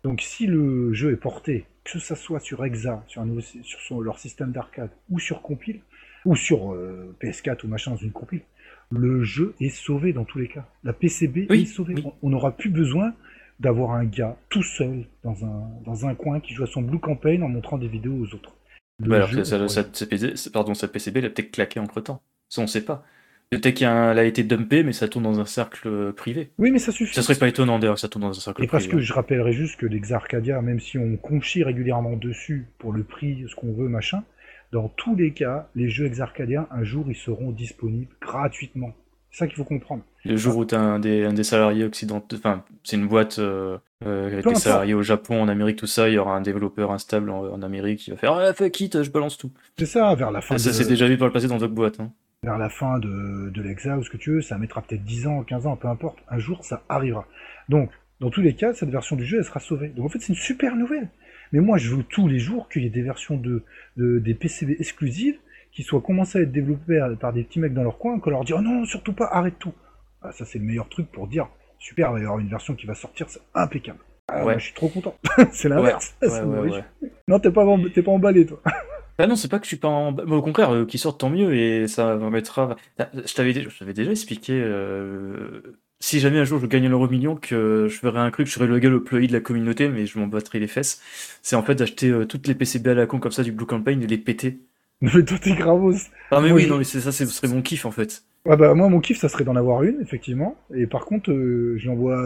B: donc si le jeu est porté, que ce soit sur Exa, sur, sur leur système d'arcade, ou sur compile, ou sur euh, PS4 ou machin dans une compile, le jeu est sauvé dans tous les cas. La PCB est sauvée. On n'aura plus besoin d'avoir un gars tout seul dans un, dans un coin qui joue à son Blue Campaign en montrant des vidéos aux autres.
A: Bah alors, ça, ça, pardon, sa PCB, elle a peut-être claqué entre temps. Ça, on sait pas. Peut-être qu'elle a été dumpée, mais ça tourne dans un cercle euh, privé.
B: Oui, mais ça suffit.
A: Ça serait pas étonnant d'ailleurs que ça tourne dans un cercle
B: privé.
A: Et parce
B: que je rappellerai juste que l'Exa Arcadia, même si on conchit régulièrement dessus pour le prix, ce qu'on veut, machin, dans tous les cas, les jeux Exa Arcadia, un jour, ils seront disponibles gratuitement. C'est ça qu'il faut comprendre.
A: Le jour où tu as un des, un des salariés occidentaux, enfin, c'est une boîte euh, euh, avec des salariés au Japon, en Amérique, tout ça, il y aura un développeur instable en, Amérique qui va faire Ah, fuck it, je balance tout.
B: C'est ça, vers la fin.
A: ça, c'est déjà vu par le passé dans d'autres boîtes. Hein.
B: Vers la fin de, de l'Exa ou ce que tu veux, ça mettra peut-être 10 ans, 15 ans, peu importe. Un jour, ça arrivera. Donc, dans tous les cas, cette version du jeu, elle sera sauvée. Donc en fait, c'est une super nouvelle. Mais moi, je veux tous les jours qu'il y ait des versions de, de des PCB exclusives qui soient commencés à être développés par des petits mecs dans leur coin, qu'on leur dit oh non, surtout pas, arrête tout. Ah, ça, c'est le meilleur truc pour dire super, il va y avoir une version qui va sortir, c'est impeccable. Ah, ouais. je suis trop content. c'est l'inverse. non, t'es pas, pas emballé, toi.
A: Ah non, c'est pas que je suis pas emballé. Au contraire, euh, qui sortent tant mieux et ça me mettra. Je t'avais déjà expliqué. Euh, si jamais un jour je gagne l'euro million, que je ferais un truc, je serais le gars le plus de la communauté, mais je m'en battrais les fesses. C'est en fait d'acheter euh, toutes les PCB à la con comme ça du Blue Campaign et les péter
B: mais toi t'es gravos.
A: Ah mais oui, non mais c'est ça, ce serait mon kiff en fait.
B: Ah bah moi mon kiff ça serait d'en avoir une effectivement et par contre euh, je l'envoie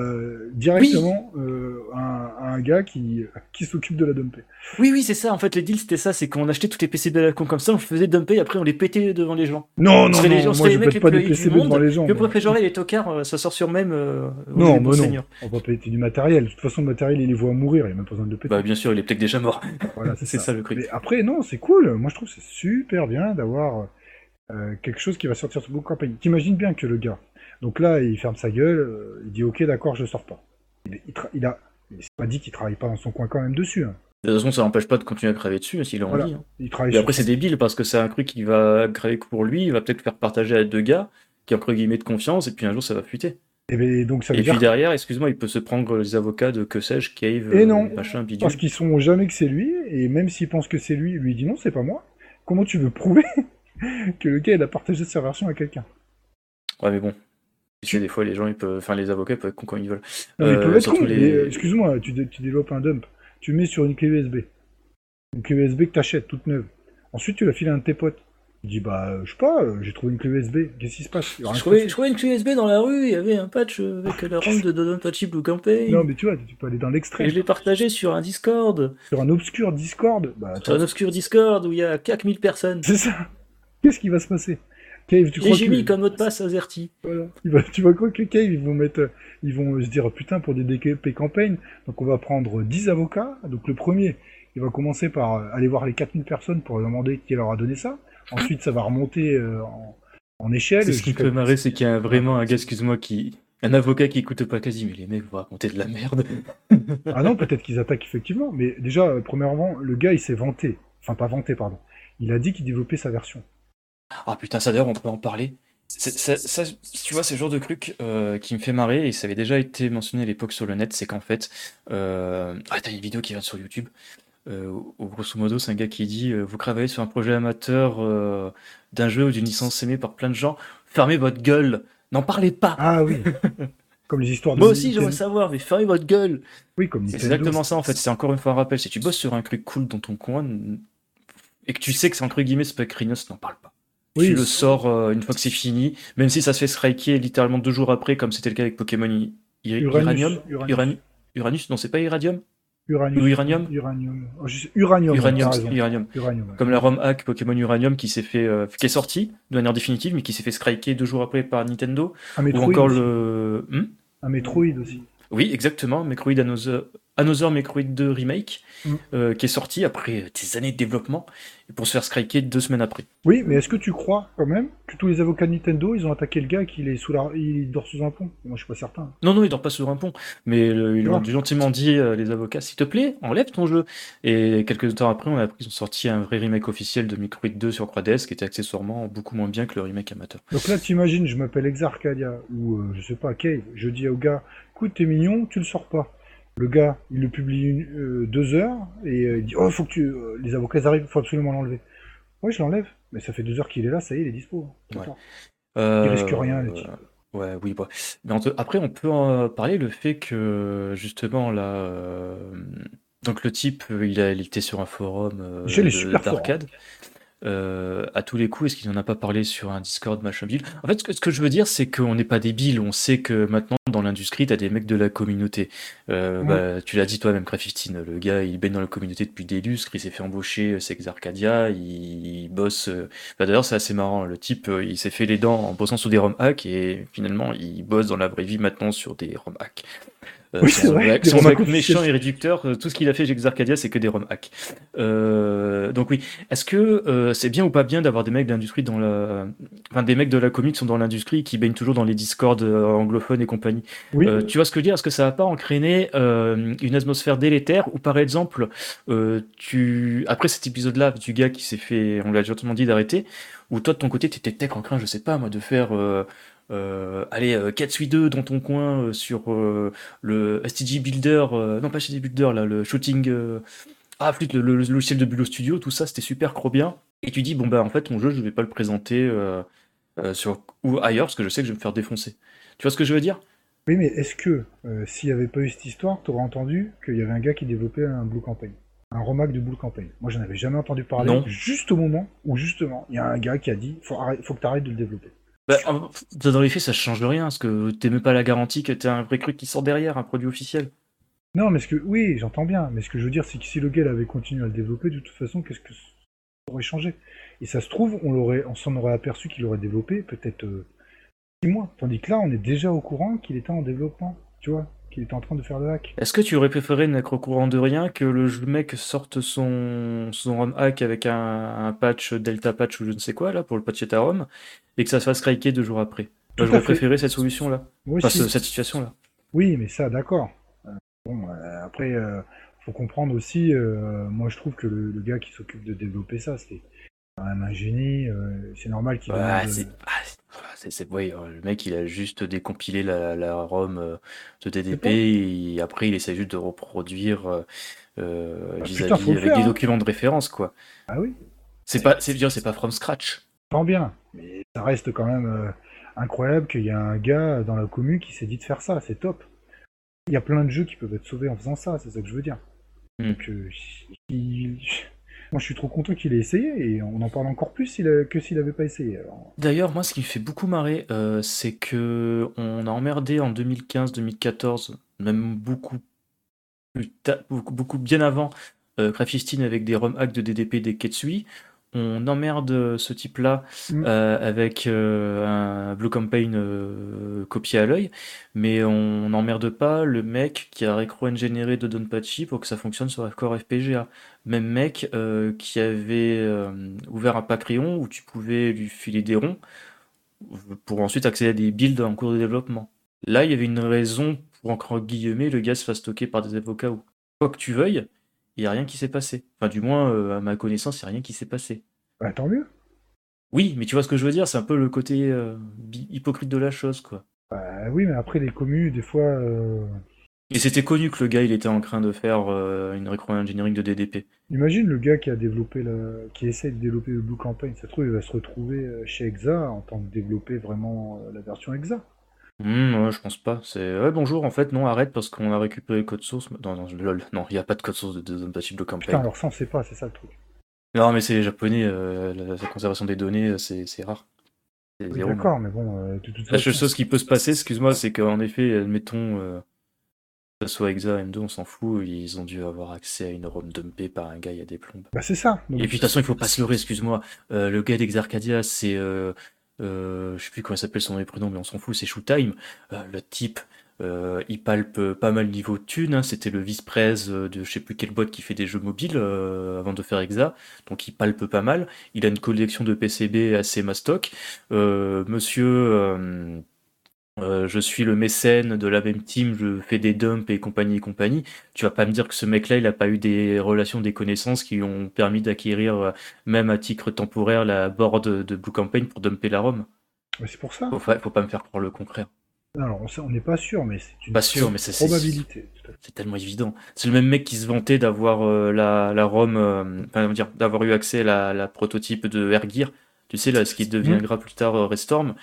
B: directement euh, à, un gars qui, qui s'occupe de la dumper.
A: Oui oui c'est ça en fait les deals c'était ça c'est qu'on achetait toutes les PCB à la con comme ça on faisait dumper et après on les pétait devant les gens.
B: Non non non, moi je pète pas des PCB devant les gens.
A: Le préfet genre les tocards euh, ça sort sur même.
B: non mais non on va péter du matériel de toute façon le matériel il les voit mourir il y a même pas besoin de péter.
A: Bah bien sûr il est peut-être déjà mort. Voilà c'est ça. le truc.
B: Mais après non c'est cool moi je trouve c'est super bien d'avoir euh, quelque chose qui va sortir sur Book Company. T'imagines bien que le gars, donc là, il ferme sa gueule, euh, il dit ok, d'accord, je sors pas. Il, il, a, pas dit qu'il travaille pas dans son coin quand même dessus. Hein.
A: De toute façon, ça n'empêche pas de continuer à travailler dessus s'il a envie. Hein. Il travaille Et après, c'est débile parce que c'est un truc qui va créer pour lui, il va peut-être faire partager à deux gars qui, entre guillemets, de confiance, et puis un jour, ça va fuiter.
B: Et, ben, donc, ça
A: et puis derrière, excuse-moi, il peut se prendre les avocats de que sais-je, Cave, et non, machin, bidule.
B: Parce qu'ils sont jamais que c'est lui, et même s'ils pensent que c'est lui, lui dit non, c'est pas moi. Comment tu veux prouver? que le gars il a partagé sa version à quelqu'un.
A: Ouais, mais bon. Tu sais, des fois, les gens, ils peuvent, enfin, les avocats peuvent être cons quand ils veulent.
B: Non, ils peuvent euh, être cons. Euh, excuse-moi, tu, tu, développes un dump. Tu mets sur une clé USB. Une clé USB que t'achètes toute neuve. Ensuite, tu la files à un de tes potes. Il dit, bah, je sais pas, euh, j'ai trouvé une clé USB. Qu'est-ce qui se passe?
A: Je trouvais, je trouvais, une clé USB dans la rue. Il y avait un patch avec la ROM de Don Patchy ou Campaign.
B: Non, mais tu vois, tu peux aller dans l'extrait.
A: Et je l'ai partagé sur un Discord.
B: Sur un obscur Discord
A: bah, Sur un obscur Discord où il y a 4000 personnes.
B: C'est ça. Qu'est-ce qui va se passer Cave,
A: tu crois J'ai mis comme mot de passe Azerty.
B: Voilà. Va, tu vas croire que Cave, ils vont mettre, ils vont se dire putain pour des DKP campaign, donc on va prendre 10 avocats. Donc le premier, il va commencer par aller voir les 4000 personnes pour leur demander qui leur a donné ça. Ensuite, ça va remonter euh, en, échelle.
A: Ce qui me fait marrer, c'est qu'il y a vraiment un gars, excuse-moi, qui, un avocat qui écoute pas quasi, mais les mecs vont raconter de la merde.
B: ah non, peut-être qu'ils attaquent effectivement, mais déjà, euh, premièrement, le gars il s'est vanté, enfin pas vanté, pardon. Il a dit qu'il développait sa version.
A: Ah putain, ça d'ailleurs, on peut en parler. Ça, tu vois, c'est le genre de truc euh, qui me fait marrer, et ça avait déjà été mentionné à l'époque sur le net, c'est qu'en fait, euh... ah, t'as une vidéo qui vient sur YouTube, euh, où grosso modo, c'est un gars qui dit euh, Vous travaillez sur un projet amateur euh, d'un jeu ou d'une licence aimée par plein de gens, fermez votre gueule, n'en parlez pas.
B: Ah oui. Comme les histoires de.
A: Moi aussi, j'aimerais savoir, mais fermez votre gueule.
B: Oui, comme
A: C'est exactement ça en fait, c'est encore une fois un rappel. Si tu bosses sur un truc cool dans ton coin, et que tu sais que c'est entre guillemets, c'est pas n'en parle pas tu le sors euh, une fois que c'est fini, même si ça se fait striker littéralement deux jours après, comme c'était le cas avec Pokémon Uranium. Uranus. non, c'est pas Iradium?
B: Uranium.
A: Ou Uranium?
B: Uranium. Oh, Uranium.
A: Uranium. Uranium.
B: Uranium, ouais.
A: Comme la ROM hack Pokémon Uranium qui s'est fait, euh, qui est sorti de manière définitive, mais qui s'est fait striker deux jours après par Nintendo.
B: Un
A: Ou
B: Metroid.
A: encore
B: aussi.
A: le. Hmm?
B: Un Metroid aussi.
A: Oui, exactement, Metroid Another, Another Metroid 2 Remake,
B: Mm.
A: euh, qui est sorti après des années de développement, et pour se faire striker deux semaines après.
B: Oui, mais est-ce que tu crois quand même que tous les avocats de Nintendo, ils ont attaqué le gars qu'il est sous la... il dort sous un pont? Moi, je suis pas certain.
A: Non, non, il dort pas sur un pont, mais le- ils ont gentiment dit, euh, les avocats, s'il te plaît, enlève ton jeu. Et quelques temps après, on a appris qu'ils ont sorti un vrai remake officiel de Metroid 2 sur 3DS, qui était accessoirement beaucoup moins bien que le remake amateur.
B: Donc là, t'imagines, je m'appelle Exarcadia, ou euh, je sais pas, Cave, je dis au gars, écoute, t'es mignon, tu le sors pas. Le gars, il le publie une, euh, deux heures, et euh, il dit, oh, faut que tu... euh, les avocats ils arrivent, faut absolument l'enlever. Ouais, je l'enlève, mais ça fait deux heures qu'il est là, ça y est, il est dispo. D'accord.
A: Euh,
B: risque rien, le type.
A: Ouais, oui, bah. Mais en te- après, on peut en parler le fait que, justement, là, donc le type, il, a, il était sur un forum
B: super
A: d'arcade. Euh, à tous les coups, est-ce qu'il n'en a pas parlé sur un Discord, machin bile En fait, ce que, ce que je veux dire, c'est qu'on n'est pas débile. On sait que maintenant, dans l'industrie, t'as des mecs de la communauté. Euh,
B: Ouais.
A: bah, tu l'as dit toi-même, Craft15, le gars, il baigne dans la communauté depuis des lustres, il s'est fait embaucher, c'est Exarcadia, il, il bosse. euh, bah, D'ailleurs, c'est assez marrant. Le type, euh, il s'est fait les dents en bossant sur des ROM hacks et finalement, il bosse dans la vraie vie maintenant sur des ROM hacks. Euh,
B: Oui,
A: si
B: c'est
A: on
B: vrai,
A: si on méchant et réducteur, tout ce qu'il a fait chez Exarcadia, c'est que des ROM hacks. Euh, donc oui, est-ce que euh, c'est bien ou pas bien d'avoir des mecs de l'industrie dans la, enfin des mecs de la qui sont dans l'industrie, qui baignent toujours dans les Discord euh, anglophones et compagnie?
B: Oui,
A: tu vois ce que je veux dire? Est-ce que ça va pas entraîner une atmosphère délétère? Ou par exemple, tu après cet épisode-là du gars qui s'est fait, on l'a gentiment dit d'arrêter, ou toi de ton côté t'étais peut-être en train, je sais pas moi, de faire euh, euh, allez, euh, Katsui 2 dans ton coin euh, sur euh, le STG Builder, non pas STG Builder, là, le shooting, ah flûte, le, le- le logiciel de Bulo Studio, tout ça c'était super trop bien. Et tu dis, bon bah en fait mon jeu je vais pas le présenter sur ou ailleurs parce que je sais que je vais me faire défoncer. Tu vois ce que je veux dire?
B: Oui, mais est-ce que, s'il n'y avait pas eu cette histoire, t'aurais entendu qu'il y avait un gars qui développait un Blue Campaign? Un romac de Blue Campaign? Moi, j'en avais jamais entendu parler,
A: Non.
B: juste au moment où, justement, il y a un gars qui a dit, faut, arrête- faut que t'arrêtes de le développer.
A: Bah, dans les faits, ça change rien, parce que t'es même pas la garantie que t'as un vrai truc qui sort derrière, un produit officiel.
B: Non, mais ce que, oui, j'entends bien, mais ce que je veux dire, c'est que si le gars avait continué à le développer, de toute façon, qu'est-ce que ça aurait changé? Et ça se trouve, on on s'en aurait aperçu qu'il aurait développé peut-être euh, six mois, tandis que là, on est déjà au courant qu'il était en développement, tu vois, qu'il était en train de faire le hack.
A: Est-ce que tu aurais préféré n'être au courant de rien que le mec sorte son, son ROM hack avec un, un patch, Delta patch ou je ne sais quoi, là, pour le patcher ta ROM, et que ça se fasse craquer deux jours après? Moi, J'aurais préféré cette enfin
B: aussi.
A: ce- cette situation-là.
B: Oui, mais ça, d'accord. Euh, bon, euh, après, euh, faut comprendre aussi. moi, je trouve que le, le gars qui s'occupe de développer ça, même un génie. euh, c'est normal qu'il demande-
A: c'est, ouais, le mec, il a juste décompilé la, la ROM euh, de DDP, et après, il essaie juste de reproduire euh, euh,
B: Bah,
A: vis-à-vis avec
B: faire,
A: des
B: hein.
A: documents de référence, quoi.
B: Ah oui,
A: C'est pas, c'est bien, c'est pas from scratch.
B: tant bien. Mais ça reste quand même euh, incroyable qu'il y a un gars dans la commune qui s'est dit de faire ça. C'est top. Il y a plein de jeux qui peuvent être sauvés en faisant ça. C'est ça que je veux dire.
A: Hmm.
B: Donc, euh, il- moi, je suis trop content qu'il ait essayé et on en parle encore plus que s'il avait pas essayé.
A: D'ailleurs, moi, ce qui me fait beaucoup marrer, euh, c'est que on a emmerdé en 2015-2014, même beaucoup beaucoup, bien avant, euh, Craft15 avec des ROM hacks de DDP des Ketsui. On emmerde ce type-là
B: Mm.
A: euh, avec euh, un Blue Campaign euh, copié à l'œil, mais on n'emmerde pas le mec qui a rétro-ingénéré de Donpachi pour que ça fonctionne sur Core FPGA. Même mec qui avait ouvert un pack rayon où tu pouvais lui filer des ronds pour ensuite accéder à des builds en cours de développement. Là, il y avait une raison pour, entre guillemets, le gars se fasse stocker par des avocats ou quoi que tu veuilles, il n'y a rien qui s'est passé. Enfin, du moins, euh, à ma connaissance, il n'y a rien qui s'est passé.
B: bah, tant mieux.
A: Oui, mais tu vois ce que je veux dire, c'est un peu le côté euh, hypocrite de la chose, quoi.
B: Bah, oui, mais après, les communes, des fois. euh,
A: Et c'était connu que le gars, il était en train de faire une rétro-engineering de DDP.
B: Imagine le gars qui a développé qui essaie de développer le Blue Campaign, ça se trouve il va se retrouver chez Exa en train de développer vraiment la version Exa.
A: Hmm, ouais, je pense pas. C'est ouais, bonjour, en fait, non, arrête parce qu'on a récupéré le code source. Non, non, lol, non, il n'y a pas de code source de, de Zonpachi Blue Campaign.
B: Putain, alors ça on sait pas, c'est ça le truc.
A: Non, mais c'est les japonais, euh, la, la conservation des données, euh, c'est c'est rare. C'est
B: Oui. D'accord, mais bon, euh, de toute
A: La seule
B: façon.
A: chose qui peut se passer, excuse-moi, c'est qu'en effet, admettons, euh, Que ce soit Exa, M2, on s'en fout, ils ont dû avoir accès à une ROM dumpée par un gars, il y a des plombes.
B: Bah c'est ça.
A: Et puis de toute façon, il faut pas se leurrer, excuse-moi. Euh, le gars d'Exarcadia, c'est. Euh, je sais plus comment s'appelle son nom et prénom, mais on s'en fout, c'est Showtime. Euh, le type, euh, il palpe pas mal niveau de thunes. hein. C'était le vice-prez euh, de je sais plus quelle boîte qui fait des jeux mobiles euh, avant de faire Exa. Donc il palpe pas mal. Il a une collection de PCB assez mastoc. Euh, monsieur, euh, je suis le mécène de la même team, je fais des dumps et compagnie et compagnie. Tu vas pas me dire que ce mec-là, il a pas eu des relations, des connaissances qui lui ont permis d'acquérir, euh, même à titre temporaire, la board de Blue Campaign pour dumper la ROM.
B: Mais c'est pour ça.
A: Faut, fa- faut pas me faire croire le contraire.
B: Alors on n'est pas sûr, mais c'est une
A: Pas sûr, mais
B: probabilité.
A: C'est tellement évident. C'est le même mec qui se vantait d'avoir euh, la, la ROM, euh, enfin, dire, d'avoir eu accès à la, la prototype de Gear. Tu sais, là, ce qui deviendra plus tard euh, Restorm.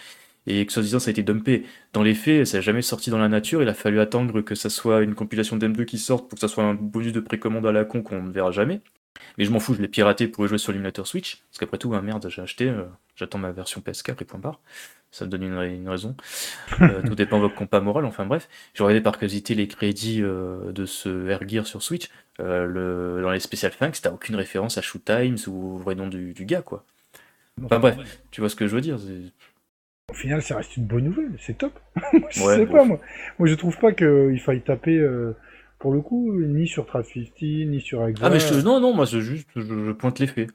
A: Et que soi-disant, ça a été dumpé. Dans les faits, ça n'a jamais sorti dans la nature. Il a fallu attendre que ça soit une compilation d'M2 qui sorte pour que ça soit un bonus de précommande à la con qu'on ne verra jamais. Mais je m'en fous, je l'ai piraté pour jouer sur l'émulateur Switch. Parce qu'après tout, ah merde, j'ai acheté, euh, j'attends ma version PS4 et point barre. Ça me donne une, une raison. Euh, tout dépend de votre compas moral, enfin bref. J'ai regardé par curiosité les crédits euh, de ce Air Gear sur Switch. Le, dans les Special Thanks, t'as aucune référence à Shoot Times ou au vrai nom du, du gars, quoi. Enfin bref, tu vois ce que je veux dire.
B: Au final, ça reste une bonne nouvelle, c'est top. Moi, je
A: Ouais,
B: sais
A: bon.
B: pas, moi. Moi, je trouve pas qu'il faille taper, euh, pour le coup, ni sur 50, ni sur Exa.
A: Ah mais je, non, non, moi c'est juste, je, je pointe les faits.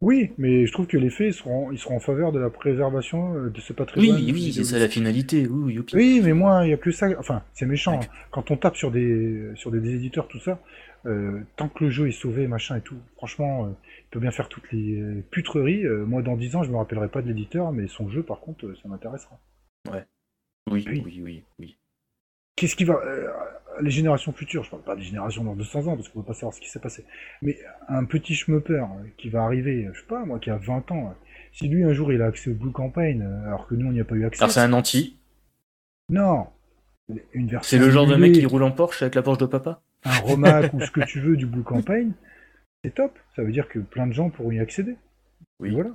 B: Oui, mais je trouve que les faits ils seront, ils seront en faveur de la préservation euh, de ce
A: Oui,
B: patrimoine.
A: oui, c'est ça la finalité. Oui, oui, youpi.
B: Oui, mais moi, il y a que ça. Enfin, c'est méchant. hein. Quand on tape sur des, sur des, éditeurs, tout ça, euh, tant que le jeu est sauvé, machin et tout, franchement, euh, peut bien faire toutes les putreries. Euh, moi, dans 10 ans, je me rappellerai pas de l'éditeur, mais son jeu, par contre, euh, ça m'intéressera.
A: Oui,
B: Oui.
A: oui, oui, oui.
B: Qu'est-ce qui va. euh, les générations futures, je parle pas des générations dans 200 ans, parce qu'on ne peut pas savoir ce qui s'est passé. Mais un petit schmupper euh, qui va arriver, je sais pas, moi, qui a 20 ans, euh, si lui, un jour, il a accès au Blue Campaign, euh, alors que nous, on n'y a pas eu accès.
A: Alors c'est un anti.
B: Non Une version.
A: C'est le genre de mec qui roule en Porsche avec la Porsche de papa.
B: un Romac ou ce que tu veux du Blue Campaign, c'est top. Ça veut dire que plein de gens pourront y accéder.
A: Oui.
B: Et voilà.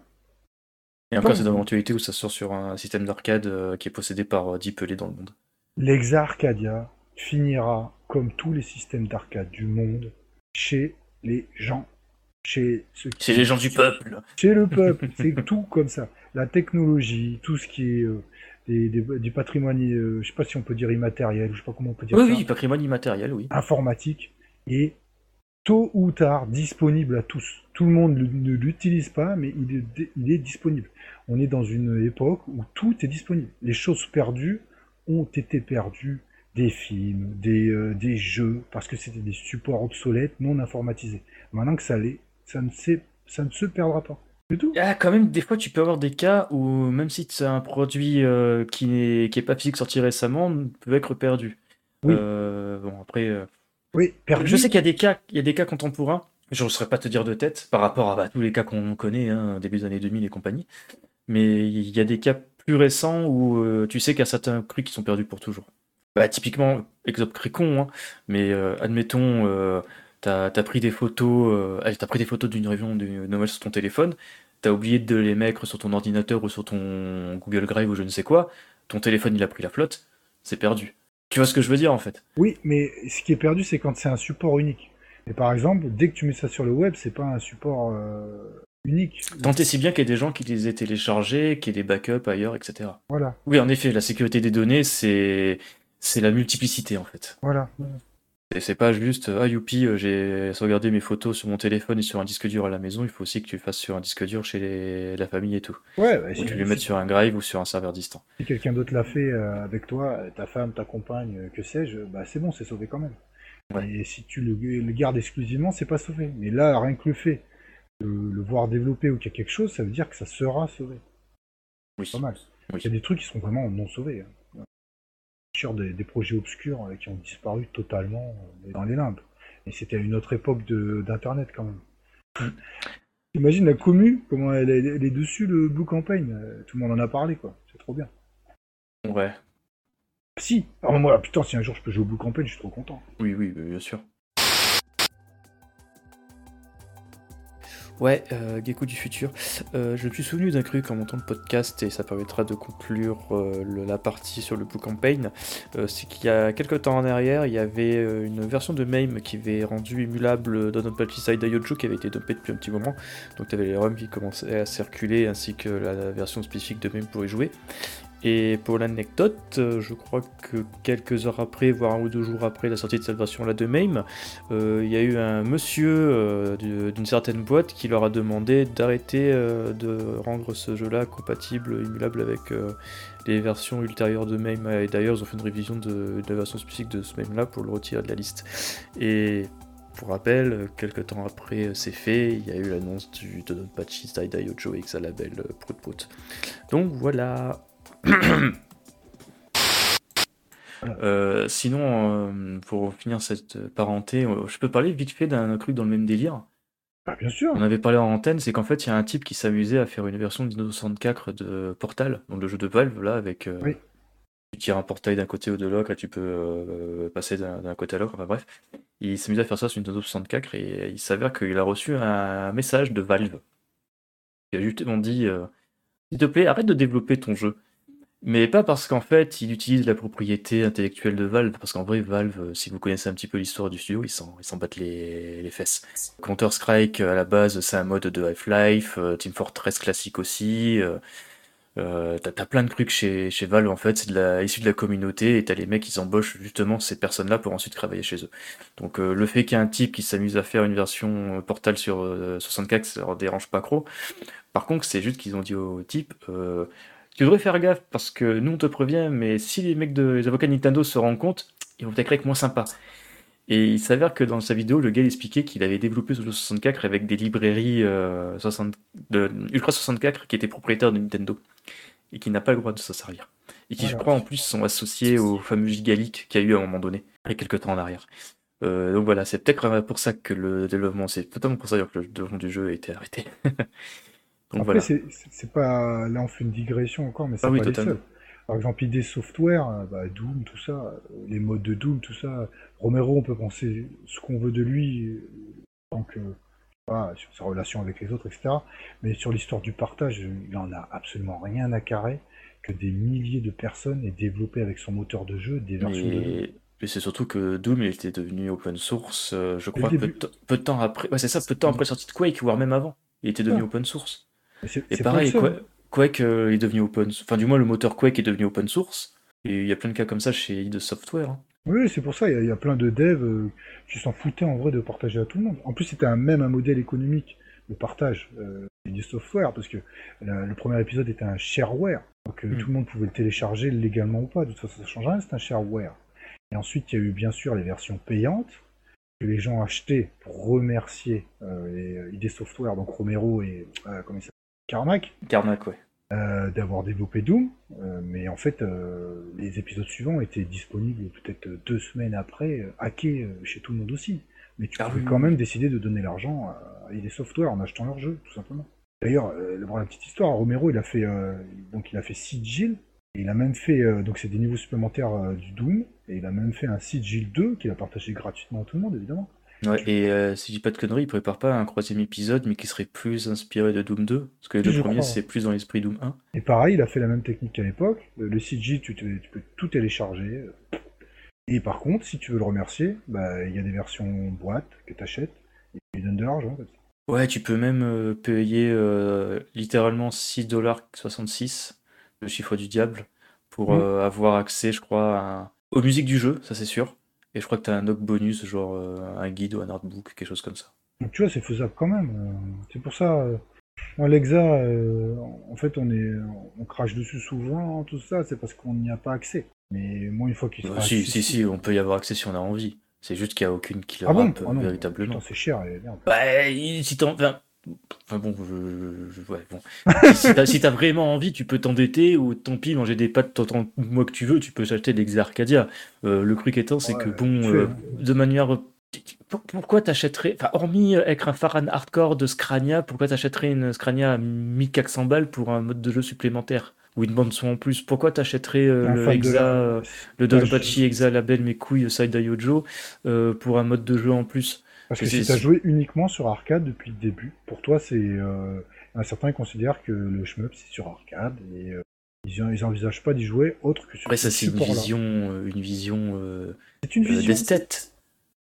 A: Et encore, c'est dans l'éventualité où ça sort sur un système d'arcade euh, qui est possédé par euh, 10 pelés dans le monde.
B: L'Exa Arcadia finira comme tous les systèmes d'arcade du monde chez les gens. Chez ceux qui-
A: C'est les gens du peuple.
B: Chez le peuple. c'est tout comme ça. La technologie, tout ce qui est euh, des, des- du patrimoine, euh, je sais pas si on peut dire immatériel, je sais pas comment on peut dire
A: Oui,
B: ça.
A: oui, patrimoine immatériel, oui.
B: informatique est tôt ou tard disponible à tous. Tout le monde ne l'utilise pas, mais il est, il est disponible. On est dans une époque où tout est disponible. Les choses perdues ont été perdues, des films, des, euh, des jeux, parce que c'était des supports obsolètes, non informatisés. Maintenant que ça l'est, ça ne, s'est- ça ne se perdra pas. Tout.
A: Ah, quand même, des fois, tu peux avoir des cas où, même si c'est un produit euh, qui n'est qui est pas physique sorti récemment, peut être perdu.
B: Oui.
A: Euh, bon, après,
B: Oui, perdu.
A: je sais qu'il y a des cas, il y a des cas contemporains. Je ne saurais pas te dire de tête par rapport à bah, tous les cas qu'on connaît, hein, début des années 2000 et compagnie. Mais il y a des cas plus récents où euh, tu sais qu'il y a certains crues qui sont perdus pour toujours. Bah, typiquement, exemple très con, hein, mais euh, admettons, euh, t'as as pris des photos, t'as pris des photos d'une réunion de Noël sur ton téléphone, t'as oublié de les mettre sur ton ordinateur ou sur ton Google Drive ou je ne sais quoi, ton téléphone il a pris la flotte, c'est perdu. Tu vois ce que je veux dire en fait?
B: Oui, mais ce qui est perdu, c'est quand c'est un support unique. Et par exemple, dès que tu mets ça sur le web, c'est pas un support euh, unique.
A: Tant et si bien qu'il y a des gens qui les aient téléchargés, qui aient des backups ailleurs, etc.
B: Voilà,
A: Oui, en effet, la sécurité des données, c'est c'est la multiplicité en fait.
B: voilà.
A: Et c'est pas juste ah youpi, euh, j'ai sauvegardé mes photos sur mon téléphone et sur un disque dur à la maison, il faut aussi que tu le fasses sur un disque dur chez les- la famille et tout.
B: Ouais, bah,
A: Ou
B: si,
A: tu les
B: si-
A: mettes sur un drive ou sur un serveur distant.
B: si quelqu'un d'autre l'a fait euh, avec toi, ta femme, ta compagne, euh, que sais-je, bah c'est bon, c'est sauvé quand même.
A: Ouais.
B: Et si tu le, le gardes exclusivement, c'est pas sauvé. Mais là, rien que le fait de le voir développer ou qu'il y a quelque chose, ça veut dire que ça sera sauvé.
A: Oui.
B: Pas mal.
A: Oui.
B: Il y a des trucs qui sont vraiment non sauvés. Hein. Sur des, des projets obscurs euh, qui ont disparu totalement euh, dans les limbes. Et c'était à une autre époque d'Internet quand même. Imagine la commu, comment elle, est- elle est dessus le Blue Campaign. euh, Tout le monde en a parlé, quoi. C'est trop bien.
A: Ouais,
B: Si Alors moi, putain, si un jour je peux jouer au Blue Campaign, je suis trop content.
A: oui, oui, bien sûr. Ouais, euh, Gecko du futur. Euh, je me suis souvenu d'un truc en montant le podcast et ça permettra de conclure euh, la partie sur le Blue Campaign. c'est qu'il y a quelques temps en arrière, il y avait une version de MAME qui avait rendu émulable Dononpachi Side Yojo qui avait été dumpé depuis un petit moment. Donc tu avais les ROM qui commençaient à circuler ainsi que la version spécifique de MAME pour y jouer. Et pour l'anecdote, euh, je crois que quelques heures après, voire un ou deux jours après la sortie de cette version-là de MAME, euh, il y a eu un monsieur euh, d'une certaine boîte qui leur a demandé d'arrêter de rendre ce jeu-là compatible, émulable avec les versions ultérieures de MAME. Et d'ailleurs, ils ont fait une révision de, la version spécifique de ce MAME-là pour le retirer de la liste. Et pour rappel, quelques temps après c'est fait, il y a eu l'annonce du Dodonpachi Dai Yojo Exalabel Prout Prout. Donc voilà. Euh, sinon, euh, pour finir cette parenté, euh, je peux parler vite fait d'un truc dans le même délire.
B: Ah, bien sûr.
A: On avait parlé en antenne, c'est qu'en fait, il y a un type qui s'amusait à faire une version de 64 de Portal, donc le jeu de Valve, là, avec. Tu tires un portail d'un côté ou de l'autre, et tu peux passer d'un côté à l'autre, enfin bref. Il s'amusait à faire ça sur Nintendo 64 et il s'avère qu'il a reçu un message de Valve. Il a justement dit S'il te plaît, arrête de développer ton jeu. Mais pas parce qu'en fait, il utilise la propriété intellectuelle de Valve, parce qu'en vrai, Valve, euh, si vous connaissez un petit peu l'histoire du studio, ils s'en battent les, les fesses. Counter-Strike, à la base, c'est un mode de Half-Life, euh, Team Fortress classique aussi. Euh, t'as plein de trucs chez, chez Valve, en fait, c'est issu de la communauté, et t'as les mecs qui embauchent justement ces personnes-là pour ensuite travailler chez eux. Donc le fait qu'il y ait un type qui s'amuse à faire une version Portal sur 64, ça leur dérange pas trop. Par contre, c'est juste qu'ils ont dit au type tu devrais faire gaffe parce que nous on te prévient, mais si les mecs de les avocats de Nintendo se rendent compte, ils vont être moins sympas. Et il s'avère que dans sa vidéo, le gars expliquait qu'il avait développé jeu 64 avec des librairies 60, euh, de Ultra 64 qui étaient propriétaires de Nintendo et qui n'a pas le droit de s'en servir. Et qui, je crois, en plus, sont associés au fameux Gigalic qu'il y a eu à un moment donné, il y a quelques temps en arrière. Euh, donc voilà, c'est peut-être pour ça que le développement, c'est totalement pour ça que le développement du jeu a été arrêté.
B: Après, c'est pas. Là, on fait une digression encore, mais c'est ah pas les seuls. Par exemple, ID Software, euh, bah, Doom, tout ça, euh, les modes de Doom, tout ça. Romero, on peut penser ce qu'on veut de lui, euh, tant que. sur sa relation avec les autres, etc. Mais sur l'histoire du partage, il en a absolument rien à carrer que des milliers de personnes aient développé avec son moteur de jeu des versions de
A: Mais c'est surtout que Doom il était devenu open source, je crois, peu, de temps après. Ouais, c'est ça, peu de temps après la sortie de Quake, voire même avant. Il était devenu open source. Et pareil, Quake, euh, est devenu open Enfin, du moins, le moteur Quake est devenu open source. Et il y a plein de cas comme ça chez id Software. Hein.
B: Oui, c'est pour ça. Il y, a plein de devs euh, qui s'en foutaient en vrai de partager à tout le monde. En plus, c'était un, même un modèle économique de partage euh, id Software parce que le premier épisode était un shareware. Donc hmm. tout le monde pouvait le télécharger légalement ou pas. De toute façon, ça ne change rien, c'est un shareware. Et ensuite, il y a eu bien sûr les versions payantes que les gens achetaient pour remercier les ID Software, donc Romero et comment il Carmack.
A: Carmack, ouais.
B: Euh, d'avoir développé Doom, euh, mais en fait, euh, les épisodes suivants étaient disponibles peut-être deux semaines après, hackés chez tout le monde aussi. Mais tu ah pouvais quand même décider de donner l'argent à des softwares en achetant leur jeu, tout simplement. D'ailleurs, pour la petite histoire, Romero, il a fait donc il a fait Sigil, et il a même fait donc c'est des niveaux supplémentaires du Doom, et il a même fait un Sigil 2 qu'il a partagé gratuitement à tout le monde, évidemment.
A: Ouais, et euh, si je dis pas de conneries, il prépare pas un troisième épisode, mais qui serait plus inspiré de Doom 2, parce que les deux premiers, c'est plus dans l'esprit Doom 1.
B: Et pareil, il a fait la même technique qu'à l'époque. Le, CG, tu, tu, peux tout télécharger. Et par contre, si tu veux le remercier, bah, il y a des versions boîte que tu achètes, et tu lui donnes de l'argent.
A: Ouais, tu peux même euh, payer euh, littéralement 6,66$ le chiffre du diable pour mmh. avoir accès, je crois, aux musiques du jeu, ça c'est sûr. Et je crois que tu as un autre bonus, genre euh, un guide ou un artbook, quelque chose comme ça.
B: Donc tu vois, c'est faisable quand même. Euh. C'est pour ça, euh, Alexa, en fait, on, est, on crache dessus souvent, tout ça, c'est parce qu'on n'y a pas accès. Mais moi, une fois qu'il sera.
A: si, si, si, on peut y avoir accès si on a envie. C'est juste qu'il n'y a aucune killer ah bon app, ah véritablement.
B: C'est cher,
A: Bah, si t'en. Enfin bon, je, ouais, bon. si t'as vraiment envie, tu peux t'endetter ou tant pis, manger des pâtes tant moi que tu veux, tu peux s'acheter des Arcadia. Euh, le truc étant, c'est que bon, euh, de manière. Pourquoi t'achèterais, enfin, hormis être un Faran hardcore de Scrania, pourquoi t'achèterais une Scrania à 1400 balles pour un mode de jeu supplémentaire? Ou une bande son en plus? Pourquoi t'achèterais euh, le Exa, le Donpachi Exa Label mes couilles Side Yojo pour un mode de jeu en plus?
B: Parce que si
A: c'est-
B: t'as joué uniquement sur arcade depuis le début, pour toi, c'est. Euh, un certain considère que le shmup c'est sur arcade et euh, ils, ils envisagent pas d'y jouer autre que sur
A: Après, ça,
B: ce
A: c'est une vision, euh, une vision euh,
B: C'est une
A: euh,
B: vision.
A: d'esthète.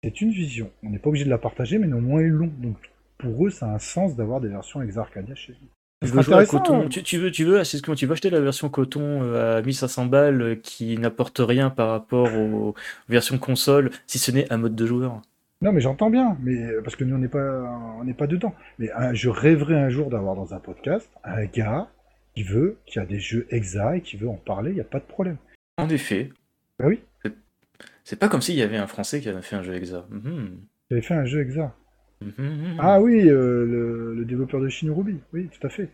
B: C'est une vision. On n'est pas obligé de la partager, mais néanmoins ils l'ont. Donc pour eux, ça a un sens d'avoir des versions ex Arcadia chez eux.
A: Tu
B: Ça
A: veux
B: serait
A: jouer à
B: intéressant,
A: coton.
B: hein.
A: Tu, tu veux, tu veux, c'est ce que tu veux acheter la version coton euh, à 1500 balles euh, qui n'apporte rien par rapport aux versions console, si ce n'est un mode de joueur?
B: Non, mais j'entends bien, mais euh, parce que nous on n'est pas, on n'est pas dedans. Mais euh, je rêverais un jour d'avoir dans un podcast un gars qui veut, qui a des jeux exa et qui veut en parler. Il y a pas de problème.
A: En effet,
B: Bah oui,
A: c'est pas comme s'il y avait un Français qui avait fait un jeu exa. Mhm.
B: j'avais fait un jeu exa.
A: Mhm.
B: Ah oui, euh, le, le développeur de Shinorubi, oui, tout à fait.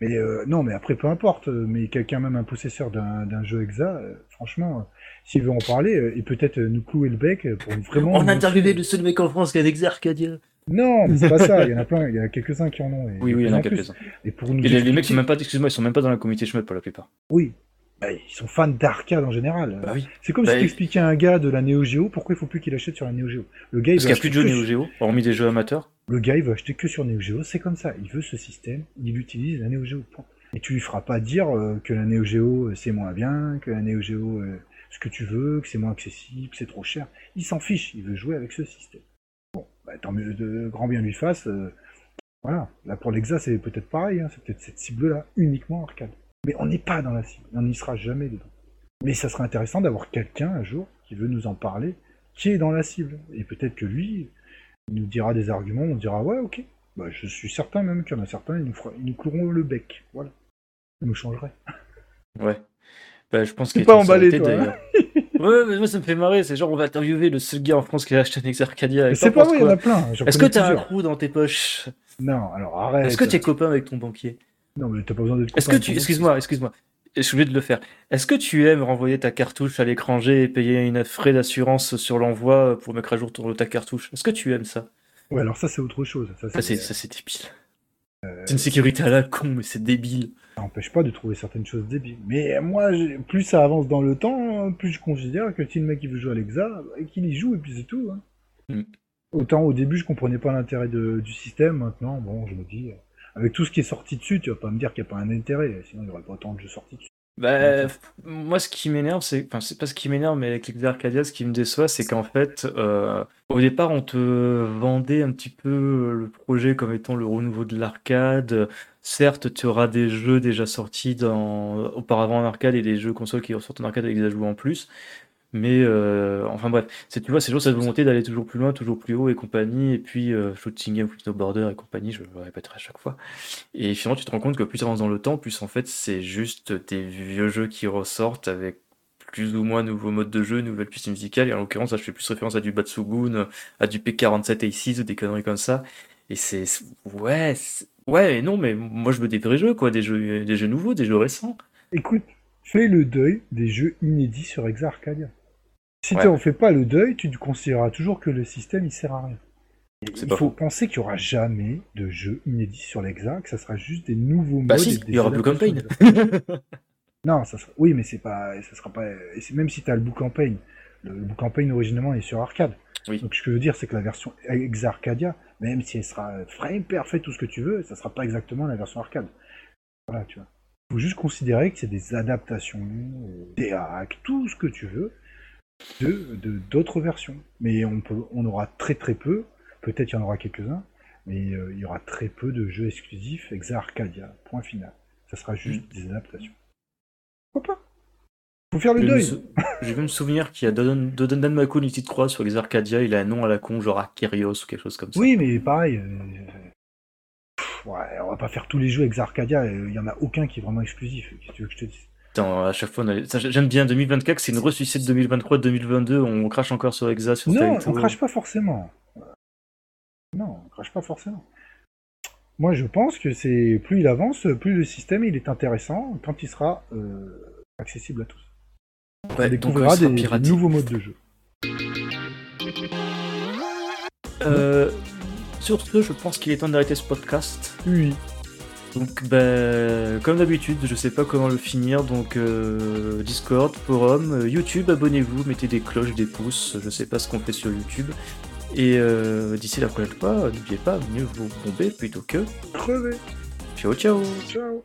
B: Mais euh, non, mais après, peu importe. euh, Mais quelqu'un, même un possesseur d'un d'un jeu exa, euh, franchement, euh, s'il veut en parler, euh, et peut-être nous clouer le bec pour vraiment.
A: On a interviewé le seul mec en France qui a d'exa Arcadia.
B: Non, mais c'est pas ça. Il y en a plein. Il y a quelques-uns qui en ont. Et
A: Oui, oui, il y en a quelques-uns.
B: Et pour nous
A: Et les, les mecs sont même pas, excuse-moi, ils sont même pas dans la communauté shmup pour la plupart.
B: Oui. Bah, ils sont fans d'arcade en général.
A: Bah oui.
B: C'est comme
A: Bah,
B: si tu expliquais à un gars de la Neo Geo pourquoi il faut plus qu'il achète sur la Neo Geo. Le gars, il
A: Parce
B: veut
A: qu'il n'y a plus de
B: acheter
A: jeux Neo
B: sur-
A: Geo, hormis des jeux amateurs.
B: Le gars, il veut acheter que sur Neo Geo, c'est comme ça. Il veut ce système, il utilise la Neo Geo. Et tu lui feras pas dire euh, que la Neo Geo euh, c'est moins bien, que la Neo Geo euh, ce que tu veux, que c'est moins accessible, que c'est trop cher. Il s'en fiche, il veut jouer avec ce système. Bon, bah, tant mieux de grand bien lui fasse. euh, voilà. Là pour l'Exa, c'est peut-être pareil, hein, c'est peut-être cette cible-là, uniquement arcade. Mais on n'est pas dans la cible, on n'y sera jamais dedans. Mais ça serait intéressant d'avoir quelqu'un un jour qui veut nous en parler, qui est dans la cible. Et peut-être que lui, il nous dira des arguments, on dira ouais, ok. Bah, je suis certain même qu'il y en a certains, ils nous, fera- ils nous cloueront le bec. Voilà. Ça nous changerait.
A: Ouais. Bah, je pense qu'il
B: pas emballé, toi, hein
A: d'ailleurs. ouais, mais moi ça me fait marrer. C'est genre on va interviewer le seul gars en France qui a acheté un ex Arcadia.
B: C'est pas vrai, il y en a plein.
A: Est-ce que t'as un trou dans tes poches?
B: Non, alors arrête.
A: Est-ce que t'es copain avec ton banquier?
B: Non, mais t'as pas besoin d'être
A: Est-ce que tu, excuse-moi, excuse-moi, je suis obligé de le faire. Est-ce que tu aimes renvoyer ta cartouche à l'étranger et payer une frais d'assurance sur l'envoi pour mettre à jour ton- ta cartouche? Est-ce que tu aimes ça?
B: Ouais, alors ça, c'est autre chose. Ça,
A: Ça, c'est
B: c'est-
A: ça, c'est débile.
B: euh,
A: C'est une sécurité à la con, mais c'est débile.
B: ça n'empêche pas de trouver certaines choses débiles. Mais moi, j'ai- plus ça avance dans le temps, plus je considère que si le mec il veut jouer à l'Exa, bah, qu'il y joue et puis c'est tout. hein.
A: Mm.
B: Autant au début, je comprenais pas l'intérêt de- du système. Maintenant, bon, je me dis, euh, avec tout ce qui est sorti dessus, tu vas pas me dire qu'il n'y a pas un intérêt. Sinon, il n'y aurait pas autant de jeux sortis dessus.
A: Bah, moi, ce qui m'énerve, c'est, enfin, c'est pas ce qui m'énerve, mais avec les Arcadia, ce qui me déçoit, c'est qu'en fait, euh, au départ, on te vendait un petit peu le projet comme étant le renouveau de l'arcade. Certes, tu auras des jeux déjà sortis dans, auparavant en arcade et des jeux consoles qui ressortent en arcade avec des ajouts en plus. Mais, euh, enfin bref, c'est, tu vois, c'est toujours cette volonté d'aller toujours plus loin, toujours plus haut et compagnie. Et puis, euh, shooting game, no border et compagnie, je le répéterai à chaque fois. Et finalement, tu te rends compte que plus tu avances dans le temps, plus en fait, c'est juste des vieux jeux qui ressortent avec plus ou moins nouveaux modes de jeu, nouvelles pistes musicales. Et en l'occurrence, là, je fais plus référence à du Batsugun, à du P47 A6 ou des conneries comme ça. Et c'est. Ouais, ouais, et non, mais moi, je veux des vrais jeux, quoi, des jeux, des jeux nouveaux, des jeux récents.
B: Écoute, fais le deuil des jeux inédits sur Exa Arcadia. Si
A: Ouais.
B: tu en fais pas le deuil, tu considéreras toujours que le système il sert à rien. Il faut penser qu'il y aura jamais de jeux inédits sur l'Exa, que ça sera juste des nouveaux
A: Bah
B: modes.
A: si, il y aura Blue Campaign.
B: Non, ça sera... oui, mais c'est pas, ça sera pas. Même si t'as le Blue Campaign, le Blue Campaign originellement est sur arcade.
A: Oui.
B: Donc ce que je veux dire, c'est que la version Exa Arcadia, même si elle sera frame parfait, tout ce que tu veux, ça sera pas exactement la version arcade. Voilà, tu vois. faut juste considérer que c'est des adaptations, des hacks, tout ce que tu veux, de d'autres versions. Mais on, peut, on aura très très peu, peut-être qu'il y en aura quelques-uns, mais euh, il y aura très peu de jeux exclusifs Exa Arcadia, point final. Ça sera juste
A: Mm.
B: des adaptations. Pourquoi pas? Faut faire le
A: Je
B: deuil
A: sou- je vais me souvenir qu'il y a Dodon Dodon Danmaku, une petite croix sur les Arcadia, il a un nom à la con, genre Akirios ou quelque chose comme ça.
B: Oui, mais pareil. euh, pff, ouais, on va pas faire tous les jeux Exa Arcadia, euh, il y en a aucun qui est vraiment exclusif. Qu'est-ce que tu veux que je te dise?
A: Attends, à chaque fois, on a... j'aime bien 2024, c'est une ressuscite 2023-2022, on crache encore sur Exa, sur
B: Non, on crache pas forcément. Non, on crache pas forcément. Moi, je pense que c'est plus il avance, plus le système il est intéressant quand il sera euh, accessible à tous. On
A: Ouais, donc,
B: découvrira des, nouveaux modes de jeu.
A: Euh, sur ce, je pense qu'il est temps d'arrêter ce podcast.
B: Oui.
A: Donc, ben, comme d'habitude, je sais pas comment le finir. Donc, euh, Discord, forum, euh, YouTube, abonnez-vous, mettez des cloches, des pouces. Je sais pas ce qu'on fait sur YouTube. Et euh, d'ici la prochaine fois, n'oubliez pas, mieux vous bomber plutôt que
B: Crever.
A: ciao ciao
B: Ciao.